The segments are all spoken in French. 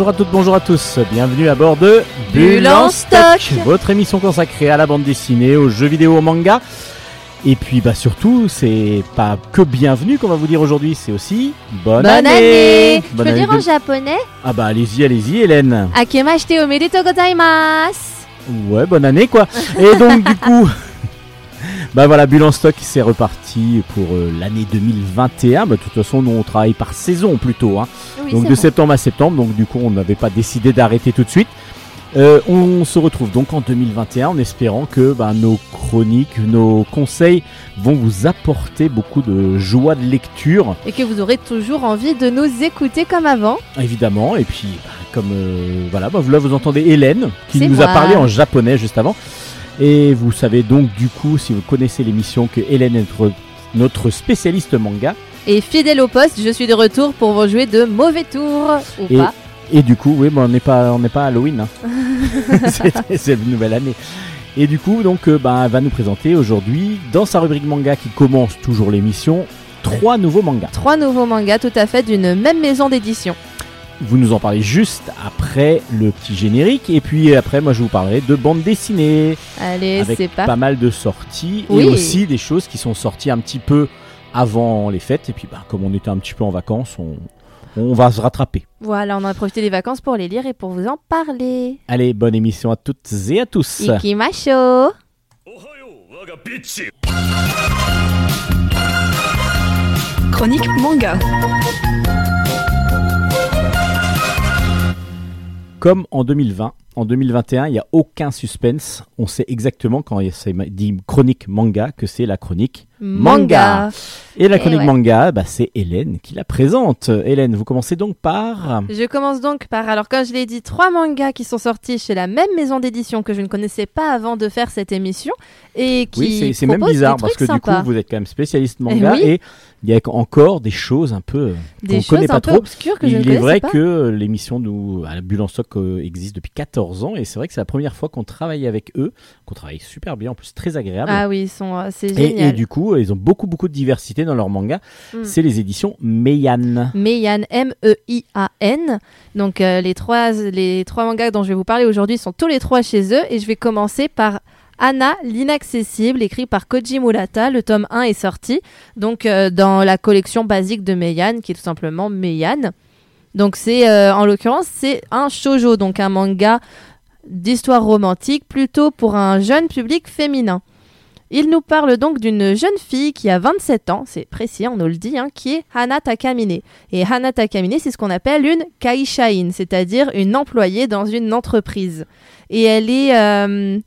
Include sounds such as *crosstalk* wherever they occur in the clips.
Bonjour à toutes, bonjour à tous, bienvenue à bord de Bulle en stock. votre émission consacrée à la bande dessinée, aux jeux vidéo, au manga. Et puis bah surtout, c'est pas que bienvenue qu'on va vous dire aujourd'hui, c'est aussi bonne, Bonne année Bonne Je peux année dire en de- japonais Ah bah allez-y, allez-y Hélène. Akemashite omedetou gozaimasu Ouais, bonne année quoi. Et donc du coup, *laughs* bah voilà, Bulle en stock, c'est reparti pour euh, l'année 2021. Bah, de toute façon, nous on travaille par saison plutôt. Hein. Oui, donc de septembre à septembre, donc du coup on n'avait pas décidé d'arrêter tout de suite. Euh, on se retrouve donc en 2021 en espérant que bah, nos chroniques, nos conseils vont vous apporter beaucoup de joie de lecture, Et que vous aurez toujours envie de nous écouter comme avant. évidemment. Et puis bah, comme euh, voilà, bah, là vous entendez Hélène qui nous a parlé en japonais juste avant. Et vous savez donc du coup, si vous connaissez l'émission, que Hélène est notre, notre spécialiste manga. Et fidèle au poste, je suis de retour pour vous jouer de mauvais tours. Ou Et- pas. Et du coup, oui, bah, on n'est pas, on n'est pas Halloween. hein. *laughs* *laughs* c'est une nouvelle année. Et du coup, donc, euh, bah, elle va nous présenter aujourd'hui, dans sa rubrique manga qui commence toujours l'émission, trois nouveaux mangas. Trois nouveaux mangas tout à fait d'une même maison d'édition vous nous en parlez juste après le petit générique. Et puis après, moi, je vous parlerai de bande dessinée. Allez, c'est pas... pas mal de sorties et aussi des choses qui sont sorties un petit peu avant les fêtes. Et puis, bah, comme on était un petit peu en vacances, on, on va se rattraper. Voilà, on a profité des vacances pour les lire et pour vous en parler. Allez, bonne émission à toutes et à tous. Ikimasho Chronique manga. Comme en 2020, en 2021, il n'y a aucun suspense. On sait exactement quand il s'est dit chronique manga que c'est la chronique. Manga. Et la Eh chronique ouais. manga, bah, c'est Hélène qui la présente. Hélène, vous commencez donc par... Je commence donc par, alors comme je l'ai dit, trois mangas qui sont sortis chez la même maison d'édition que je ne connaissais pas avant de faire cette émission et qui oui, c'est- c'est même bizarre parce que du coup, vous êtes quand même spécialiste manga oui. et il y a encore des choses un peu... qu'on choses connaît pas trop. obscures que je ne il est vrai pas. que l'émission nous, à la Bulle en stock euh, existe depuis 14 ans et c'est vrai que c'est la première fois qu'on travaille avec eux, qu'on travaille super bien, en plus très agréable. Ah oui, ils sont, euh, c'est Et, et génial. du coup, ils ont beaucoup beaucoup de diversité dans leur manga. Mm. C'est les éditions Meian. Meian, M-E-I-A-N. Donc euh, les, trois, les trois mangas dont je vais vous parler aujourd'hui sont tous les trois chez eux. Et je vais commencer par Anna, l'inaccessible, écrit par Koji Murata. Le tome 1 est sorti donc euh, dans la collection basique de Meian, qui est tout simplement Meian. Donc c'est, euh, en l'occurrence, c'est un shoujo, donc un manga d'histoire romantique, plutôt pour un jeune public féminin. Il nous parle donc d'une jeune fille qui a 27 ans, c'est précis, on nous le dit, hein, qui est Hana Takamine. Et Hana Takamine, c'est ce qu'on appelle une kaishain, c'est-à-dire une employée dans une entreprise. Et elle est, euh,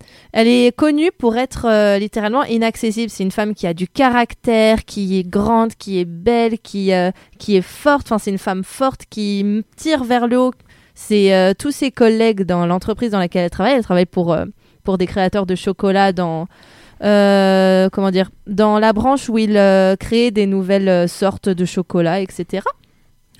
connue pour être euh, littéralement inaccessible. C'est une femme qui a du caractère, qui est grande, qui est belle, qui, euh, est forte. Enfin, c'est une femme forte qui tire vers le haut. C'est tous ses collègues dans l'entreprise dans laquelle elle travaille. Elle travaille pour, pour des créateurs de chocolat dans, euh, comment dire, dans la branche où ils euh, créent des nouvelles euh, sortes de chocolat, etc.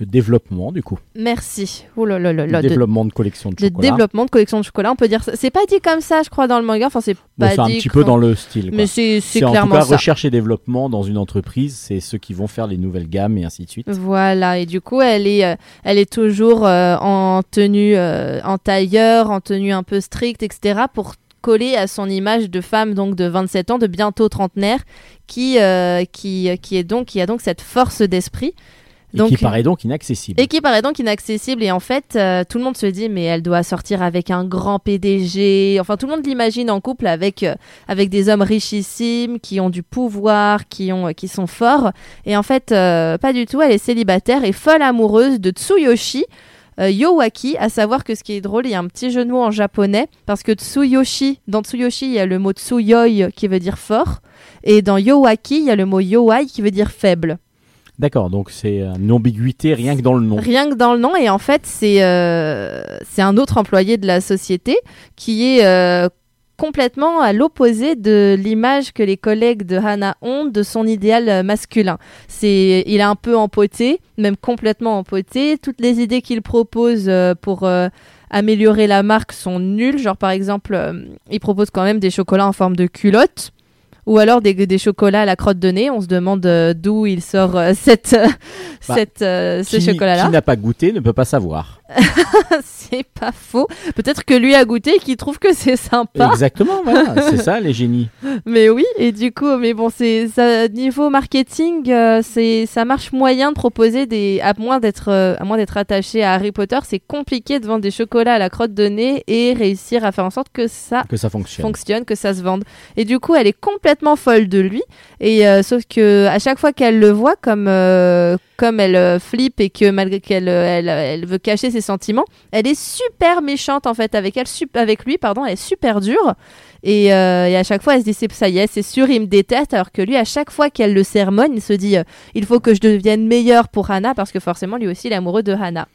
Le développement, du coup. Merci. Ouh là là là le développement de collection de chocolat. développement de collection de chocolat, on peut dire. C'est pas dit comme ça, je crois, dans le manga. Enfin, c'est Bon, pas c'est un dit petit peu dans le style. quoi. Mais c'est C'est en tout clairement cas ça. recherche et développement dans une entreprise, c'est ceux qui vont faire les nouvelles gammes et ainsi de suite. Voilà, et du coup, elle est, euh, elle est toujours euh, en tenue, euh, en tailleur, en tenue un peu stricte, etc., pour coller à son image de femme donc de 27 ans, de bientôt trentenaire, qui, euh, qui, qui, est donc, qui a donc cette force d'esprit. Et Donc, qui paraît donc inaccessible. Et qui paraît donc inaccessible. Et en fait, euh, tout le monde se dit, mais elle doit sortir avec un grand PDG. Enfin, tout le monde l'imagine en couple avec, euh, avec des hommes richissimes, qui ont du pouvoir, qui, ont, qui sont forts. Et en fait, euh, pas du tout. Elle est célibataire et folle amoureuse de Tsuyoshi. Euh, Yowaki, à savoir que ce qui est drôle, il y a un petit jeu de mots en japonais, parce que Tsuyoshi, dans Tsuyoshi, il y a le mot Tsuyoi qui veut dire fort, et dans Yowaki, il y a le mot Yowai qui veut dire faible. D'accord, donc c'est une ambiguïté rien que dans le nom. Rien que dans le nom, et en fait, c'est euh, un autre employé de la société qui est euh, complètement à l'opposé de l'image que les collègues de Hannah ont de son idéal euh, masculin. C'est, il est un peu empoté, même complètement empoté. Toutes les idées qu'il propose euh, pour euh, améliorer la marque sont nulles. Genre, par exemple, euh, il propose quand même des chocolats en forme de culotte. Ou alors des, des chocolats à la crotte de nez. On se demande euh, d'où il sort cette, Bah, cette, ce chocolat-là. Qui n'a pas goûté ne peut pas savoir. *laughs* c'est pas faux. Peut-être que lui a goûté et qu'il trouve que c'est sympa. Exactement, voilà, *laughs* c'est ça les génies. Mais oui, et du coup, mais bon, c'est ça, niveau marketing, euh, c'est ça marche moyen de proposer des à moins d'être euh, à moins d'être attaché à Harry Potter, c'est compliqué de vendre des chocolats à la crotte de nez et réussir à faire en sorte que ça Que ça fonctionne. fonctionne, que ça se vende. Et du coup, elle est complètement folle de lui. Et euh, sauf que à chaque fois qu'elle le voit, comme comme elle euh, flippe et que malgré qu'elle euh, elle, elle veut cacher ses sentiments, elle est super méchante en fait avec elle, avec lui, pardon, elle est super dure. Et, euh, et à chaque fois, elle se dit ça y est, c'est sûr, il me déteste. Alors que lui, à chaque fois qu'elle le sermonne, il se dit euh, il faut que je devienne meilleur pour Hannah parce que forcément, lui aussi, il est amoureux de Hannah.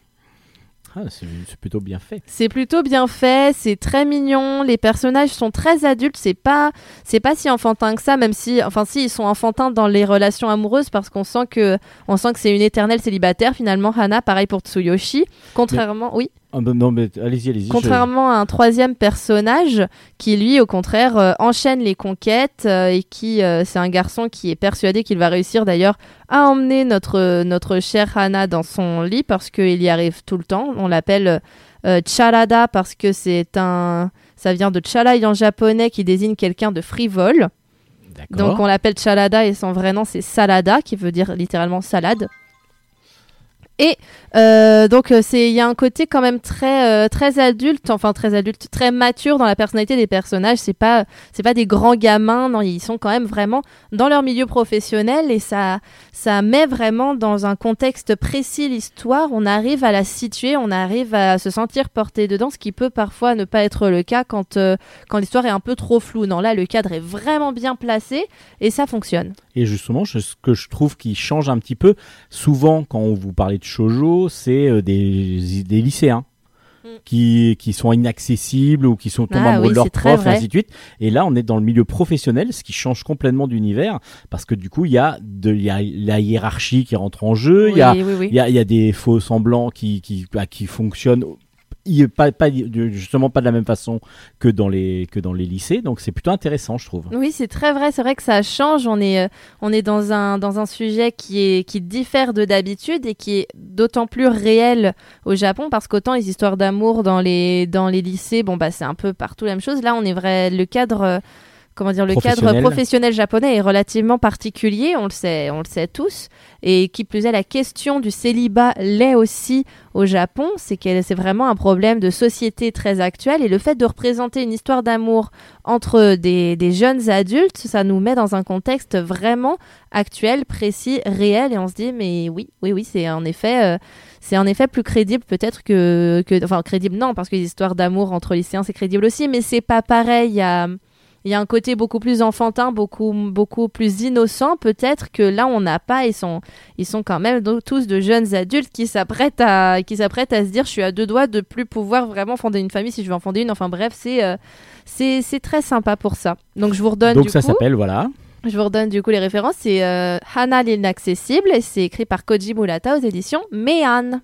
Ah, c'est plutôt bien fait. C'est plutôt bien fait, c'est très mignon, les personnages sont très adultes, c'est pas c'est pas si enfantin que ça même si enfin si ils sont enfantins dans les relations amoureuses parce qu'on sent que on sent que c'est une éternelle célibataire finalement Hana pareil pour Tsuyoshi, contrairement oui, Ah, bah, non, mais allez-y, allez-y. je- contrairement à un troisième personnage qui lui au contraire euh, enchaîne les conquêtes euh, et qui euh, c'est un garçon qui est persuadé qu'il va réussir d'ailleurs à emmener notre notre chère Hana dans son lit parce qu'il y arrive tout le temps, on l'appelle Charada parce que c'est un ça vient de charai en japonais qui désigne quelqu'un de frivole. Donc on l'appelle Chalada et son vrai nom c'est Salada qui veut dire littéralement salade. Et euh, donc euh, c'est il y a un côté quand même très euh, très adulte, enfin très adulte, très mature dans la personnalité des personnages. C'est pas c'est pas des grands gamins, non, ils sont quand même vraiment dans leur milieu professionnel et ça ça met vraiment dans un contexte précis l'histoire. On arrive à la situer, on arrive à se sentir porté dedans, ce qui peut parfois ne pas être le cas quand quand l'histoire est un peu trop floue. Non, là le cadre est vraiment bien placé et ça fonctionne. Et justement, ce que je trouve qui change un petit peu, souvent quand on vous parlait de shoujo, c'est euh, des, des lycéens. Mm. Qui, qui sont inaccessibles ou qui sont tombés Ah amoureux oui, de leur prof, et ainsi de suite. Et là, on est dans le milieu professionnel, ce qui change complètement d'univers, parce que du coup, il y a de, y a la hiérarchie qui rentre en jeu, il y oui, oui. y a, y a des faux semblants qui, qui, bah, qui fonctionnent pas, pas, justement pas de la même façon que dans les, que dans les lycées. Donc c'est plutôt intéressant, je trouve. Oui, c'est très vrai. C'est vrai que ça change. On est, euh, on est dans un, dans un sujet qui, est, qui diffère de d'habitude et qui est d'autant plus réel au Japon parce qu'autant les histoires d'amour dans les, dans les lycées, bon, bah, c'est un peu partout la même chose. Là, on est vrai. Le cadre. Comment dire, le cadre Professionnel. japonais est relativement particulier, on le sait, on le sait tous. Et qui plus est, la question du célibat l'est aussi au Japon. C'est que c'est vraiment un problème de société très actuel. Et le fait de représenter une histoire d'amour entre des, des jeunes adultes, ça nous met dans un contexte vraiment actuel, précis, réel, et on se dit mais oui, oui, oui, c'est en effet, euh, c'est en effet plus crédible peut-être que, que, enfin crédible non, parce que les histoires d'amour entre lycéens c'est crédible aussi, mais c'est pas pareil. Il y a, il y a un côté beaucoup plus enfantin, beaucoup, beaucoup plus innocent peut-être que là on n'a pas. Ils sont, ils sont quand même tous de jeunes adultes qui s'apprêtent à, qui s'apprêtent à se dire je suis à deux doigts de plus pouvoir vraiment fonder une famille si je veux en fonder une. Enfin bref, c'est euh, c'est c'est très sympa pour ça. Donc je vous redonne Donc du ça coup, s'appelle, voilà. je vous redonne du coup les références. C'est euh, Hana l'inaccessible et c'est écrit par Koji Murata aux éditions Méan.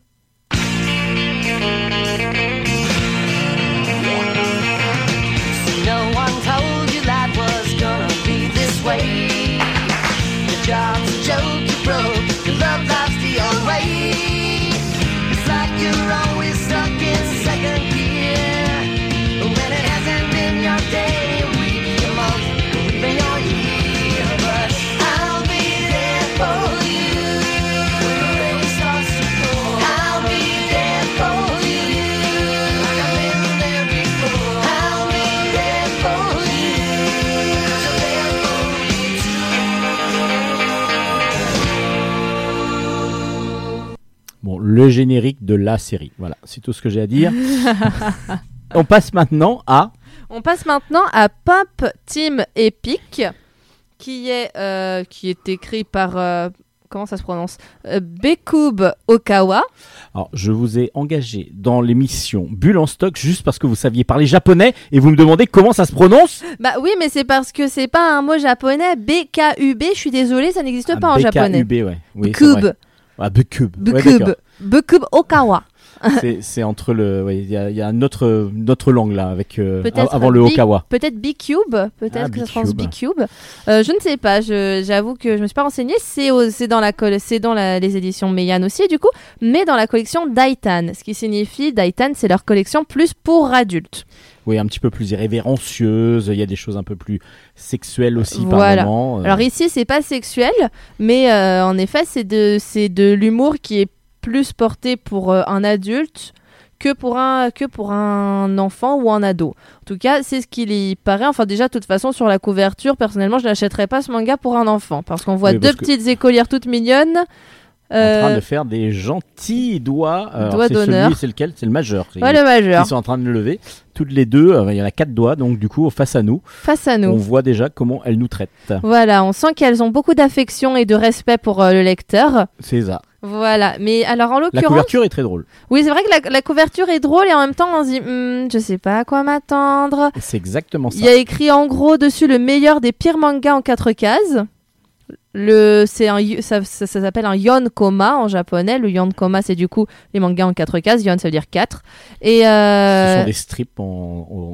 Bon, le générique de la série. Voilà, c'est tout ce que j'ai à dire. *laughs* On passe maintenant à. On passe maintenant à Pop Team Epic, qui est, euh, qui est écrit par. euh, comment ça se prononce? Euh, Bekub Okawa. Alors, je vous ai engagé dans l'émission Bulle en stock juste parce que vous saviez parler japonais et vous me demandez comment ça se prononce. Bah oui, mais c'est parce que c'est pas un mot japonais. B-K-U-B, je suis désolée, ça n'existe pas Ah, en japonais. BKUB, ouais. Oui, c'est vrai. Ah, Bekub. d'accord. Bekub Okawa. C'est- entre le. ouais, Il y, a, y a autre, une autre langue là, avec, euh, avant le Okawa. Peut-être B-Cube, peut-être Ah, que ça se prononce B-Cube. B-Cube. Euh, je ne sais pas, j'avoue que je me suis pas renseignée. C'est dans, la, dans la- les éditions Meian aussi, du coup, mais dans la collection Daitan. Ce qui signifie, Daitan, c'est leur collection plus pour adultes. Oui, un petit peu plus irrévérencieuse. Il y a des choses un peu plus sexuelles aussi Voilà. par moment. euh. Alors ici, c'est pas sexuel, mais euh, en effet, c'est de, c'est de l'humour qui est plus porté pour euh, un adulte que pour un que pour un enfant ou un ado. En tout cas, c'est ce qu'il y paraît. Enfin, déjà, de toute façon, sur la couverture, personnellement, je n'achèterais pas ce manga pour un enfant parce qu'on voit Oui, deux que- petites écolières toutes mignonnes. En Euh, train de faire des gentils doigts. Alors, Doigts c'est d'honneur. celui- C'est lequel? C'est le majeur. ouais, le majeur Ils sont en train de le lever. Toutes les deux, euh, il y en a quatre doigts, donc du coup, face à nous, face à nous. on voit déjà comment elles nous traitent. Voilà, on sent qu'elles ont beaucoup d'affection et de respect pour euh, le lecteur. C'est ça. Voilà, mais alors en La l'occurrence, couverture est très drôle. oui, c'est vrai que la, la couverture est drôle et en même temps, on se dit, Hmm, je sais pas à quoi m'attendre. C'est exactement ça. Il y a écrit en gros dessus le meilleur des pires mangas en quatre cases. Le, c'est un, ça, ça, ça s'appelle un yonkoma en japonais. Le yonkoma, c'est du coup les mangas en quatre cases. Yon, ça veut dire quatre. Et Ce euh, sont des strips en,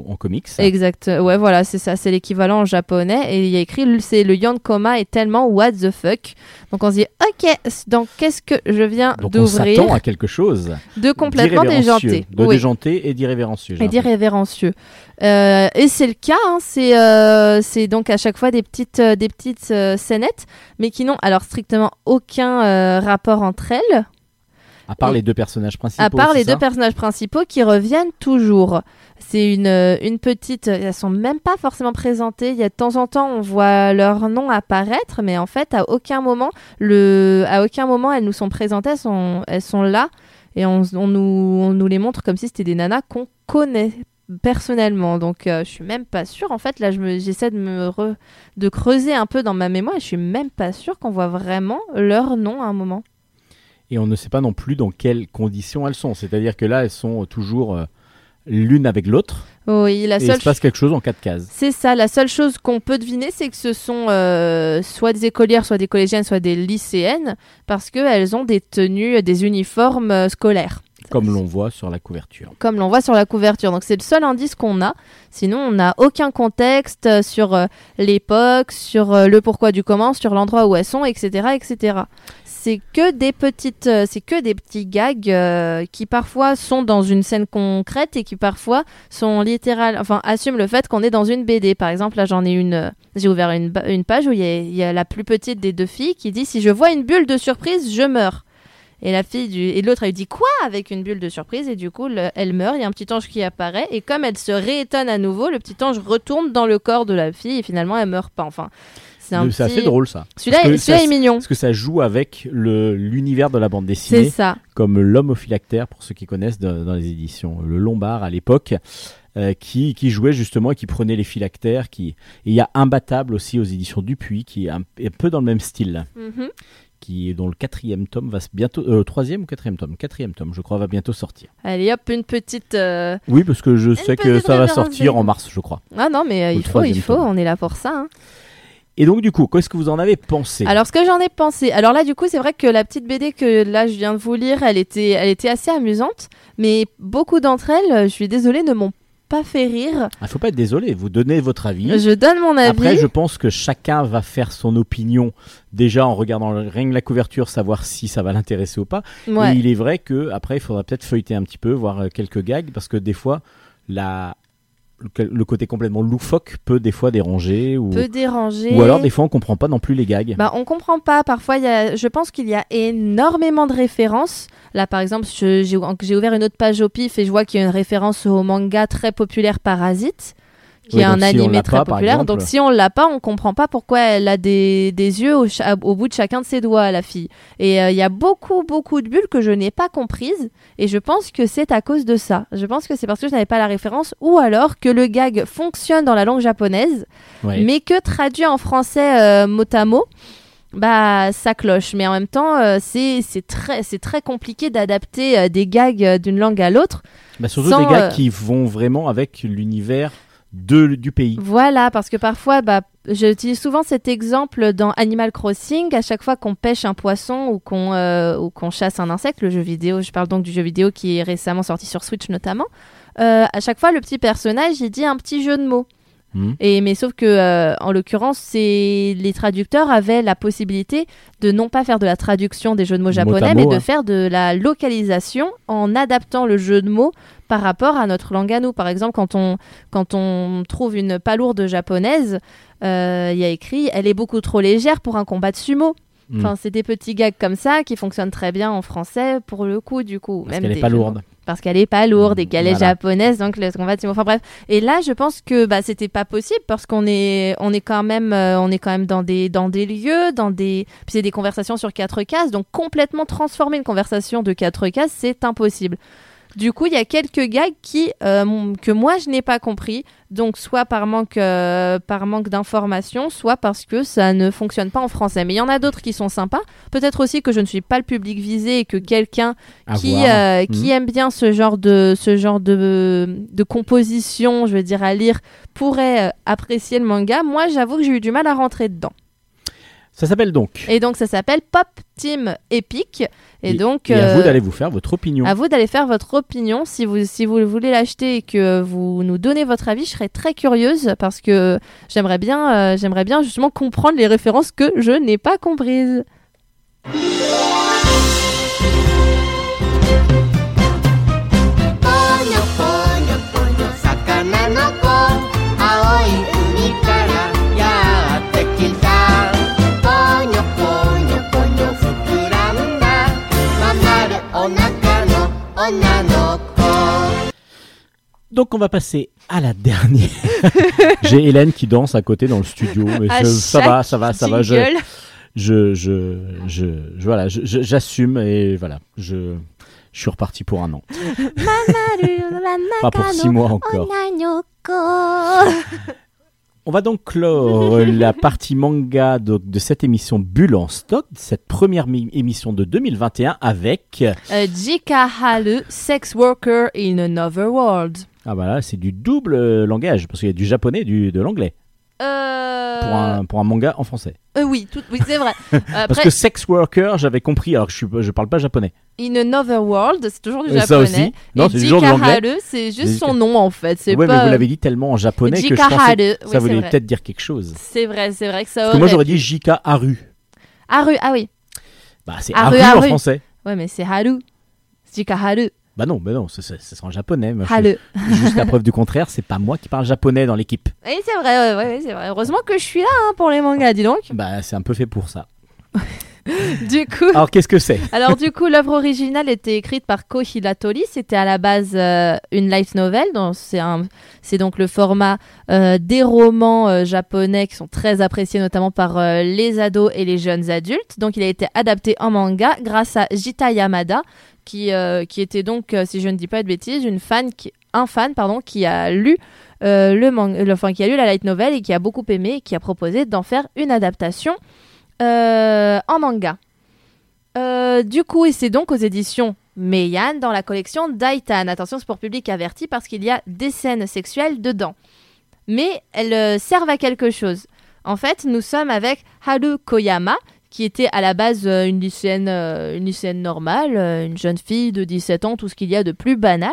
en- en comics. Exact. Ouais, voilà, c'est ça, c'est l'équivalent en japonais. Et il y a écrit, le- c'est le yonkoma est tellement what the fuck. Donc on se dit, ok, donc qu'est-ce que je viens Donc on s'attend d'ouvrir à quelque chose de complètement déjanté. De Oui. déjanté et d'irrévérencieux. Et d'irrévérencieux. Euh, et c'est le cas, hein, c'est euh, c'est donc à chaque fois des petites, euh, des petites scénettes, mais qui n'ont alors strictement aucun rapport entre elles, À part Et- les deux personnages principaux. à part les deux personnages principaux qui reviennent toujours. C'est une, une petite. Elles sont même pas forcément présentées. Il y a de temps en temps, on voit leur nom apparaître, mais en fait, à aucun moment, le, à aucun moment, elles nous sont présentées. Elles sont, elles sont là et on, on nous, on nous les montre comme si c'était des nanas qu'on connaît personnellement. Donc, euh, je suis même pas sûre. En fait, là, je me- j'essaie de me re- de creuser un peu dans ma mémoire. Et je suis même pas sûre qu'on voit vraiment leur nom à un moment. Et on ne sait pas non plus dans quelles conditions elles sont. C'est-à-dire que là, elles sont toujours euh, l'une avec l'autre. Oui, la Et il seule se passe quelque chose en quatre cases. C'est ça, la seule chose qu'on peut deviner, c'est que ce sont euh, soit des écolières, soit des collégiennes, soit des lycéennes, parce qu'elles ont des tenues, des uniformes euh, scolaires, Comme l'on voit sur la couverture. comme l'on voit sur la couverture. Donc c'est le seul indice qu'on a. Sinon, on n'a aucun contexte euh, sur euh, l'époque, sur euh, le pourquoi du comment, sur l'endroit où elles sont, etc., etc. C'est que des petites, c'est que des petits gags qui parfois sont dans une scène concrète et qui parfois sont littéral, enfin assument le fait qu'on est dans une BD. Par exemple, là j'en ai une, j'ai ouvert une, une page où il y, y a la plus petite des deux filles qui dit si je vois une bulle de surprise, je meurs. Et la fille du et l'autre elle lui dit quoi? Avec une bulle de surprise et du coup le- elle meurt. Il y a un petit ange qui apparaît et comme elle se réétonne à nouveau, le petit ange retourne dans le corps de la fille et finalement elle meurt pas. Enfin, c'est C'est petit- assez drôle ça. Celui-là, celui-là ça- est mignon. Parce que ça joue avec le- l'univers de la bande C'est dessinée, ça. comme l'homme au phylactère, pour ceux qui connaissent de- dans les éditions. Le Lombard à l'époque. euh, qui, qui jouait justement et qui prenait les phylactères qui et il y a Imbattable aussi aux éditions Dupuis qui est un, un peu dans le même style Mhm. Qui est dont le quatrième tome va bientôt euh, troisième ou quatrième tome? Quatrième tome je crois va bientôt sortir Allez hop, une petite. euh, oui parce que je sais que ça va sortir en mars je crois Ah non, mais euh, il faut, il faut, tome. on est là pour ça. hein. et donc du coup qu'est-ce que vous en avez pensé? Alors ce que j'en ai pensé, alors là du coup c'est vrai que la petite BD que là je viens de vous lire, elle était, elle était assez amusante, mais beaucoup d'entre elles, euh, je suis désolée, ne m'ont pas fait rire. il faut pas être désolé vous donnez votre avis Je donne mon avis. Après, je pense que chacun va faire son opinion déjà en regardant rien que la couverture, savoir si ça va l'intéresser ou pas. Ouais. Et il est vrai que après, il faudra peut-être feuilleter un petit peu, voir euh, quelques gags, parce que des fois, la le- côté complètement loufoque peut des fois déranger ou, Peut déranger. ou alors des fois on comprend pas non plus les gags. Bah, on comprend pas. Parfois, il y a, je pense qu'il y a énormément de références. Là, par exemple, j'ai ouvert une autre page au pif et je vois qu'il y a une référence au manga très populaire Parasite, qui Oui, est un si animé très pas, populaire. exemple. Donc, si on l'a pas, on comprend pas pourquoi elle a des, des yeux au, bout de chacun de ses doigts, la fille. Et euh, il y a beaucoup, beaucoup de bulles que je n'ai pas comprises. Et je pense que c'est à cause de ça. Je pense que c'est parce que je n'avais pas la référence ou alors que le gag fonctionne dans la langue japonaise mais que traduit en français euh, mot à mot, bah ça cloche. Mais en même temps, euh, c'est très c'est très compliqué d'adapter euh, des gags euh, d'une langue à l'autre. Bah, surtout sans, des gags qui vont vraiment avec l'univers de, du pays. Voilà, parce que parfois, bah, j'utilise souvent cet exemple dans Animal Crossing. À chaque fois qu'on pêche un poisson ou qu'on euh, chasse un insecte, le jeu vidéo, je parle donc du jeu vidéo qui est récemment sorti sur Switch notamment. euh, à chaque fois, le petit personnage, il dit un petit jeu de mots. Hmm. Et mais sauf que euh, en l'occurrence, c'est les traducteurs avaient la possibilité de non pas faire de la traduction des jeux de mots japonais, mot, mais de hein. faire de la localisation en adaptant le jeu de mots par rapport à notre langue à nous. Par exemple, quand on quand on trouve une palourde japonaise, euh, il y a écrit "Elle est beaucoup trop légère pour un combat de sumo". Hmm. Enfin, c'est des petits gags comme ça qui fonctionnent très bien en français pour le coup, du coup. Parce qu'elle des est pas lourde. parce qu'elle est pas lourde et qu'elle est japonaise donc le combat de enfin bref et là je pense que bah c'était pas possible parce qu'on est on est quand même euh, on est quand même dans des dans des lieux dans des puis c'est des conversations sur quatre cases donc complètement transformer une conversation de quatre cases c'est impossible du coup, il y a quelques gags qui euh, que moi je n'ai pas compris, donc soit par manque euh, par manque d'information, soit parce que ça ne fonctionne pas en français. Mais il y en a d'autres qui sont sympas. Peut-être aussi que je ne suis pas le public visé et que quelqu'un qui, euh, qui Mhm. aime bien ce genre de ce genre de, de composition, je veux dire à lire, pourrait euh, apprécier le manga. Moi, j'avoue que j'ai eu du mal à rentrer dedans. Ça s'appelle donc. Et donc, ça s'appelle Pop Team Epic. Et, donc, et à vous euh, d'aller vous faire votre opinion. à vous d'aller faire votre opinion. Si vous, si vous voulez l'acheter et que vous nous donnez votre avis, je serais très curieuse parce que j'aimerais bien, euh, j'aimerais bien justement comprendre les références que je n'ai pas comprises. Donc on va passer à la dernière. *laughs* J'ai Hélène qui danse à côté dans le studio. Mais À je- ça va, ça va, ça va. Je, je, je, je, je- voilà, je- je- j'assume et voilà, je, je suis reparti pour un an. *laughs* Pas pour six mois encore. *laughs* On va donc clore *laughs* la partie manga de, de cette émission Bulle en stock, cette première mi- émission de 2021 avec. Euh, Jika Haru, Sex Worker in Another World. Ah voilà, c'est du double euh, langage parce qu'il y a du japonais et du, de l'anglais Euh... pour, un, pour un manga en français. euh, oui, tout... oui c'est vrai. *laughs* Euh, Parce Après, que sex worker, j'avais compris alors que je, je parle pas japonais. In Another World, c'est toujours du Euh, ça japonais. aussi. Non, c'est toujours de c'est juste son nom en fait. C'est Ouais, pas... mais vous l'avez dit tellement en japonais que je pensais ça voulait peut-être dire quelque chose. C'est vrai, c'est vrai que ça Parce que moi j'aurais dit Jika Haru. Haru, ah oui. Bah c'est Haru, Haru, en français. Ouais, mais c'est Haru. Jika Haru. Bah non, bah non, c'est c'est- c'est en japonais. moi, je-. Jusqu'à preuve du contraire, c'est pas moi qui parle japonais dans l'équipe. Oui, c'est vrai, ouais, c'est vrai. Heureusement que je suis là hein, pour les mangas, dis donc. Bah c'est un peu fait pour ça. *laughs* Du coup. Alors qu'est-ce que c'est? Alors du coup, l'œuvre originale était écrite par Ko Hilatori. C'était à la base euh, une light novel. donc C'est un- c'est donc le format euh, des romans euh, japonais qui sont très appréciés notamment par les ados et les jeunes adultes. Donc il a été adapté en manga grâce à Jita Yamada, qui, euh, qui était donc, euh, si je ne dis pas de bêtises, une fan qui, un fan pardon, qui a lu euh, le manga, qui a lu la light novel et qui a beaucoup aimé et qui a proposé d'en faire une adaptation en manga. Du coup, et c'est donc aux éditions Meian dans la collection Daitan. Attention, c'est pour public averti parce qu'il y a des scènes sexuelles dedans. Mais elles servent à quelque chose. En fait, nous sommes avec Haru Koyama, qui était à la base euh, une, lycéenne, euh, une lycéenne normale, euh, une jeune fille de 17 ans, tout ce qu'il y a de plus banal.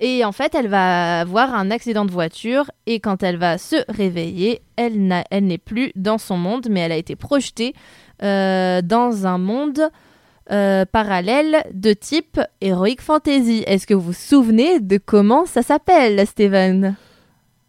Et en fait, elle va avoir un accident de voiture et quand elle va se réveiller, elle, n'a- elle n'est plus dans son monde, mais elle a été projetée dans un monde parallèle de type Heroic Fantasy. Est-ce que vous vous souvenez de comment ça s'appelle, Steven?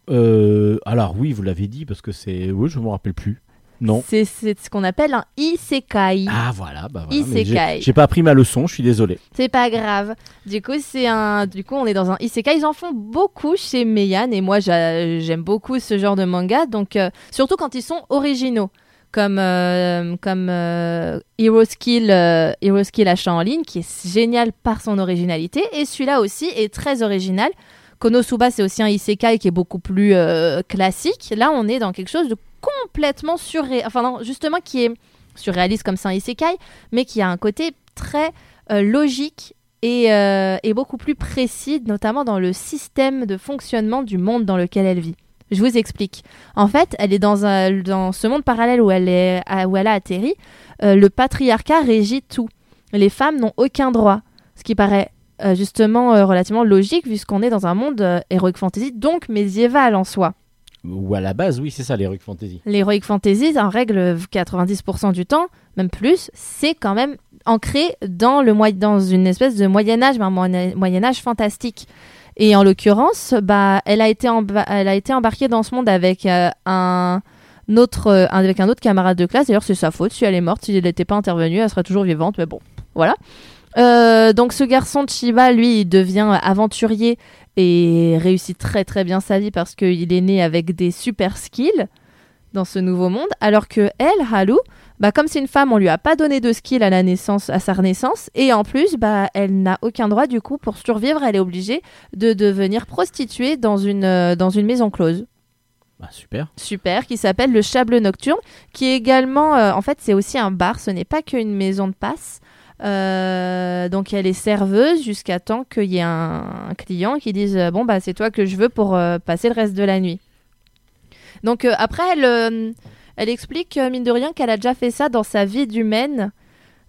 Alors oui, vous l'avez dit parce que c'est. Oui, je me rappelle plus. Non. C'est ce qu'on appelle un Isekai. Ah voilà, bah voilà. Isekai. j'ai- pas appris ma leçon, je suis désolé. C'est pas grave. Du coup, c'est un. Du coup, on est dans un isekai. Ils en font beaucoup chez Meian et moi, j'a- j'aime beaucoup ce genre de manga. Donc, euh, surtout quand ils sont originaux, comme euh, comme euh, Hero Skill, Hero Skill achat en ligne, qui est génial par son originalité. Et celui-là aussi est très original. Konosuba, c'est aussi un isekai qui est beaucoup plus euh, classique. Là, on est dans quelque chose de complètement surréaliste. Enfin, justement, qui est surréaliste comme un isekai, mais qui a un côté très euh, logique et euh, est beaucoup plus précis, notamment dans le système de fonctionnement du monde dans lequel elle vit. Je vous explique. En fait, elle est dans, un, dans ce monde parallèle où elle, est, où elle a atterri. euh, le patriarcat régit tout. Les femmes n'ont aucun droit. Ce qui paraît justement relativement logique puisqu'on est dans un monde heroic fantasy, donc médiéval en soi. Ou à la base, oui, c'est ça, l'Heroic Fantasy. L'heroic fantasy, en règle 90% du temps, même plus, c'est quand même ancré dans, le, dans une espèce de Moyen-Âge, mais un Moyen- Moyen-Âge fantastique. Et en l'occurrence, bah, elle, a été elle a été embarquée dans ce monde avec euh, un autre, euh, avec un autre camarade de classe. D'ailleurs, c'est sa faute. Si elle est morte, si elle n'était pas intervenue, elle serait toujours vivante. Mais bon, voilà. Euh, donc ce garçon Chiba, lui, il devient aventurier et réussit très très bien sa vie parce qu'il est né avec des super skills dans ce nouveau monde, alors que elle, Halu, bah, comme c'est une femme, on lui a pas donné de skills à la naissance, à sa naissance, et en plus, bah, elle n'a aucun droit du coup pour survivre, elle est obligée de devenir prostituée dans une euh, dans une maison close Bah, super. super qui s'appelle le Chable Nocturne, qui est également, euh, en fait, c'est aussi un bar, ce n'est pas qu'une maison de passe. Euh, donc elle est serveuse jusqu'à temps qu'il y ait un, client qui dise euh, bon bah c'est toi que je veux pour euh, passer le reste de la nuit. Donc après elle, elle explique mine de rien qu'elle a déjà fait ça dans sa vie d'humaine,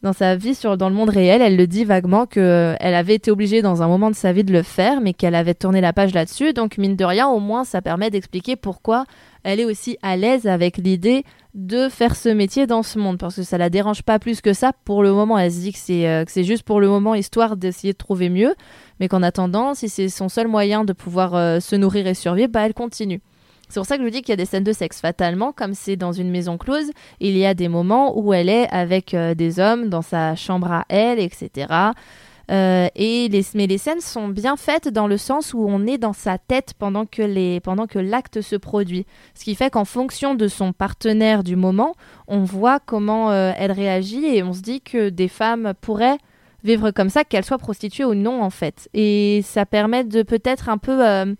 dans sa vie sur dans le monde réel. Elle le dit vaguement que elle avait été obligée dans un moment de sa vie de le faire, mais qu'elle avait tourné la page là-dessus. Donc mine de rien au moins ça permet d'expliquer pourquoi elle est aussi à l'aise avec l'idée de faire ce métier dans ce monde parce que ça la dérange pas plus que ça pour le moment. Elle se dit que c'est euh, juste pour le moment histoire d'essayer de trouver mieux, mais qu'en attendant, si c'est son seul moyen de pouvoir euh, se nourrir et survivre, bah elle continue. C'est pour ça que je vous dis qu'il y a des scènes de sexe. Fatalement, comme c'est dans une maison close, il y a des moments où elle est avec euh, des hommes dans sa chambre à elle, etc. Euh, et les, mais les scènes sont bien faites dans le sens où on est dans sa tête pendant que l'acte se produit. Ce qui fait qu'en fonction de son partenaire du moment, on voit comment euh, elle réagit et on se dit que des femmes pourraient vivre comme ça, qu'elles soient prostituées ou non en fait. Et ça permet de peut-être un peu euh,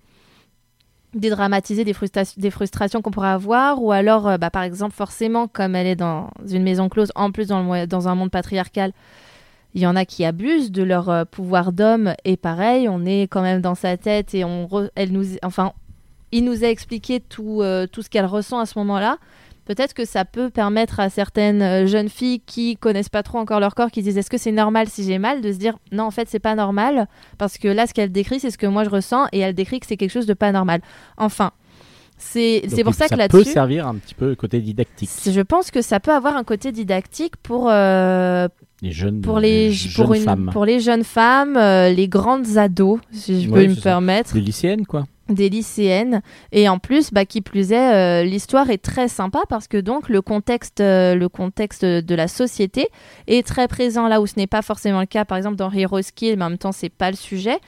dédramatiser des, frustra- des frustrations qu'on pourrait avoir ou alors bah, par exemple forcément comme elle est dans une maison close en plus dans un monde patriarcal il y en a qui abusent de leur euh, pouvoir d'homme. Et pareil on est quand même dans sa tête et on re- elle nous enfin il nous a expliqué tout, euh, tout ce qu'elle ressent à ce moment-là. Peut-être que ça peut permettre à certaines euh, jeunes filles qui connaissent pas trop encore leur corps qui se disent est-ce que c'est normal si j'ai mal de se dire non en fait c'est pas normal. Parce que là ce qu'elle décrit c'est ce que moi je ressens. Et elle décrit que c'est quelque chose de pas normal. Enfin c'est pour ça que Ça peut là-dessus servir un petit peu côté didactique? je pense que ça peut avoir un côté didactique pour euh, Les jeunes, pour les jeunes pour une- femmes. pour les jeunes femmes euh, les grandes ados si je peux me permettre. Des lycéennes, quoi. des lycéennes. Et en plus bah, qui plus est euh, l'histoire est très sympa parce que donc le contexte euh, le contexte de la société est très présent là où ce n'est pas forcément le cas par exemple dans Hero Skill mais en même temps c'est pas le sujet.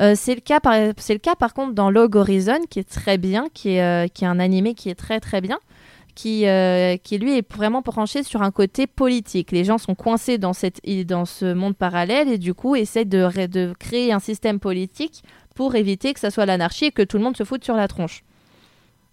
Euh, c'est le cas par c'est le cas par contre dans Log Horizon qui est très bien qui est euh, qui est un animé qui est très très bien qui, euh, qui lui est vraiment branché sur un côté politique. Les gens sont coincés dans, cette, dans ce monde parallèle et du coup essayent de, ré- de créer un système politique pour éviter que ça soit l'anarchie et que tout le monde se foute sur la tronche.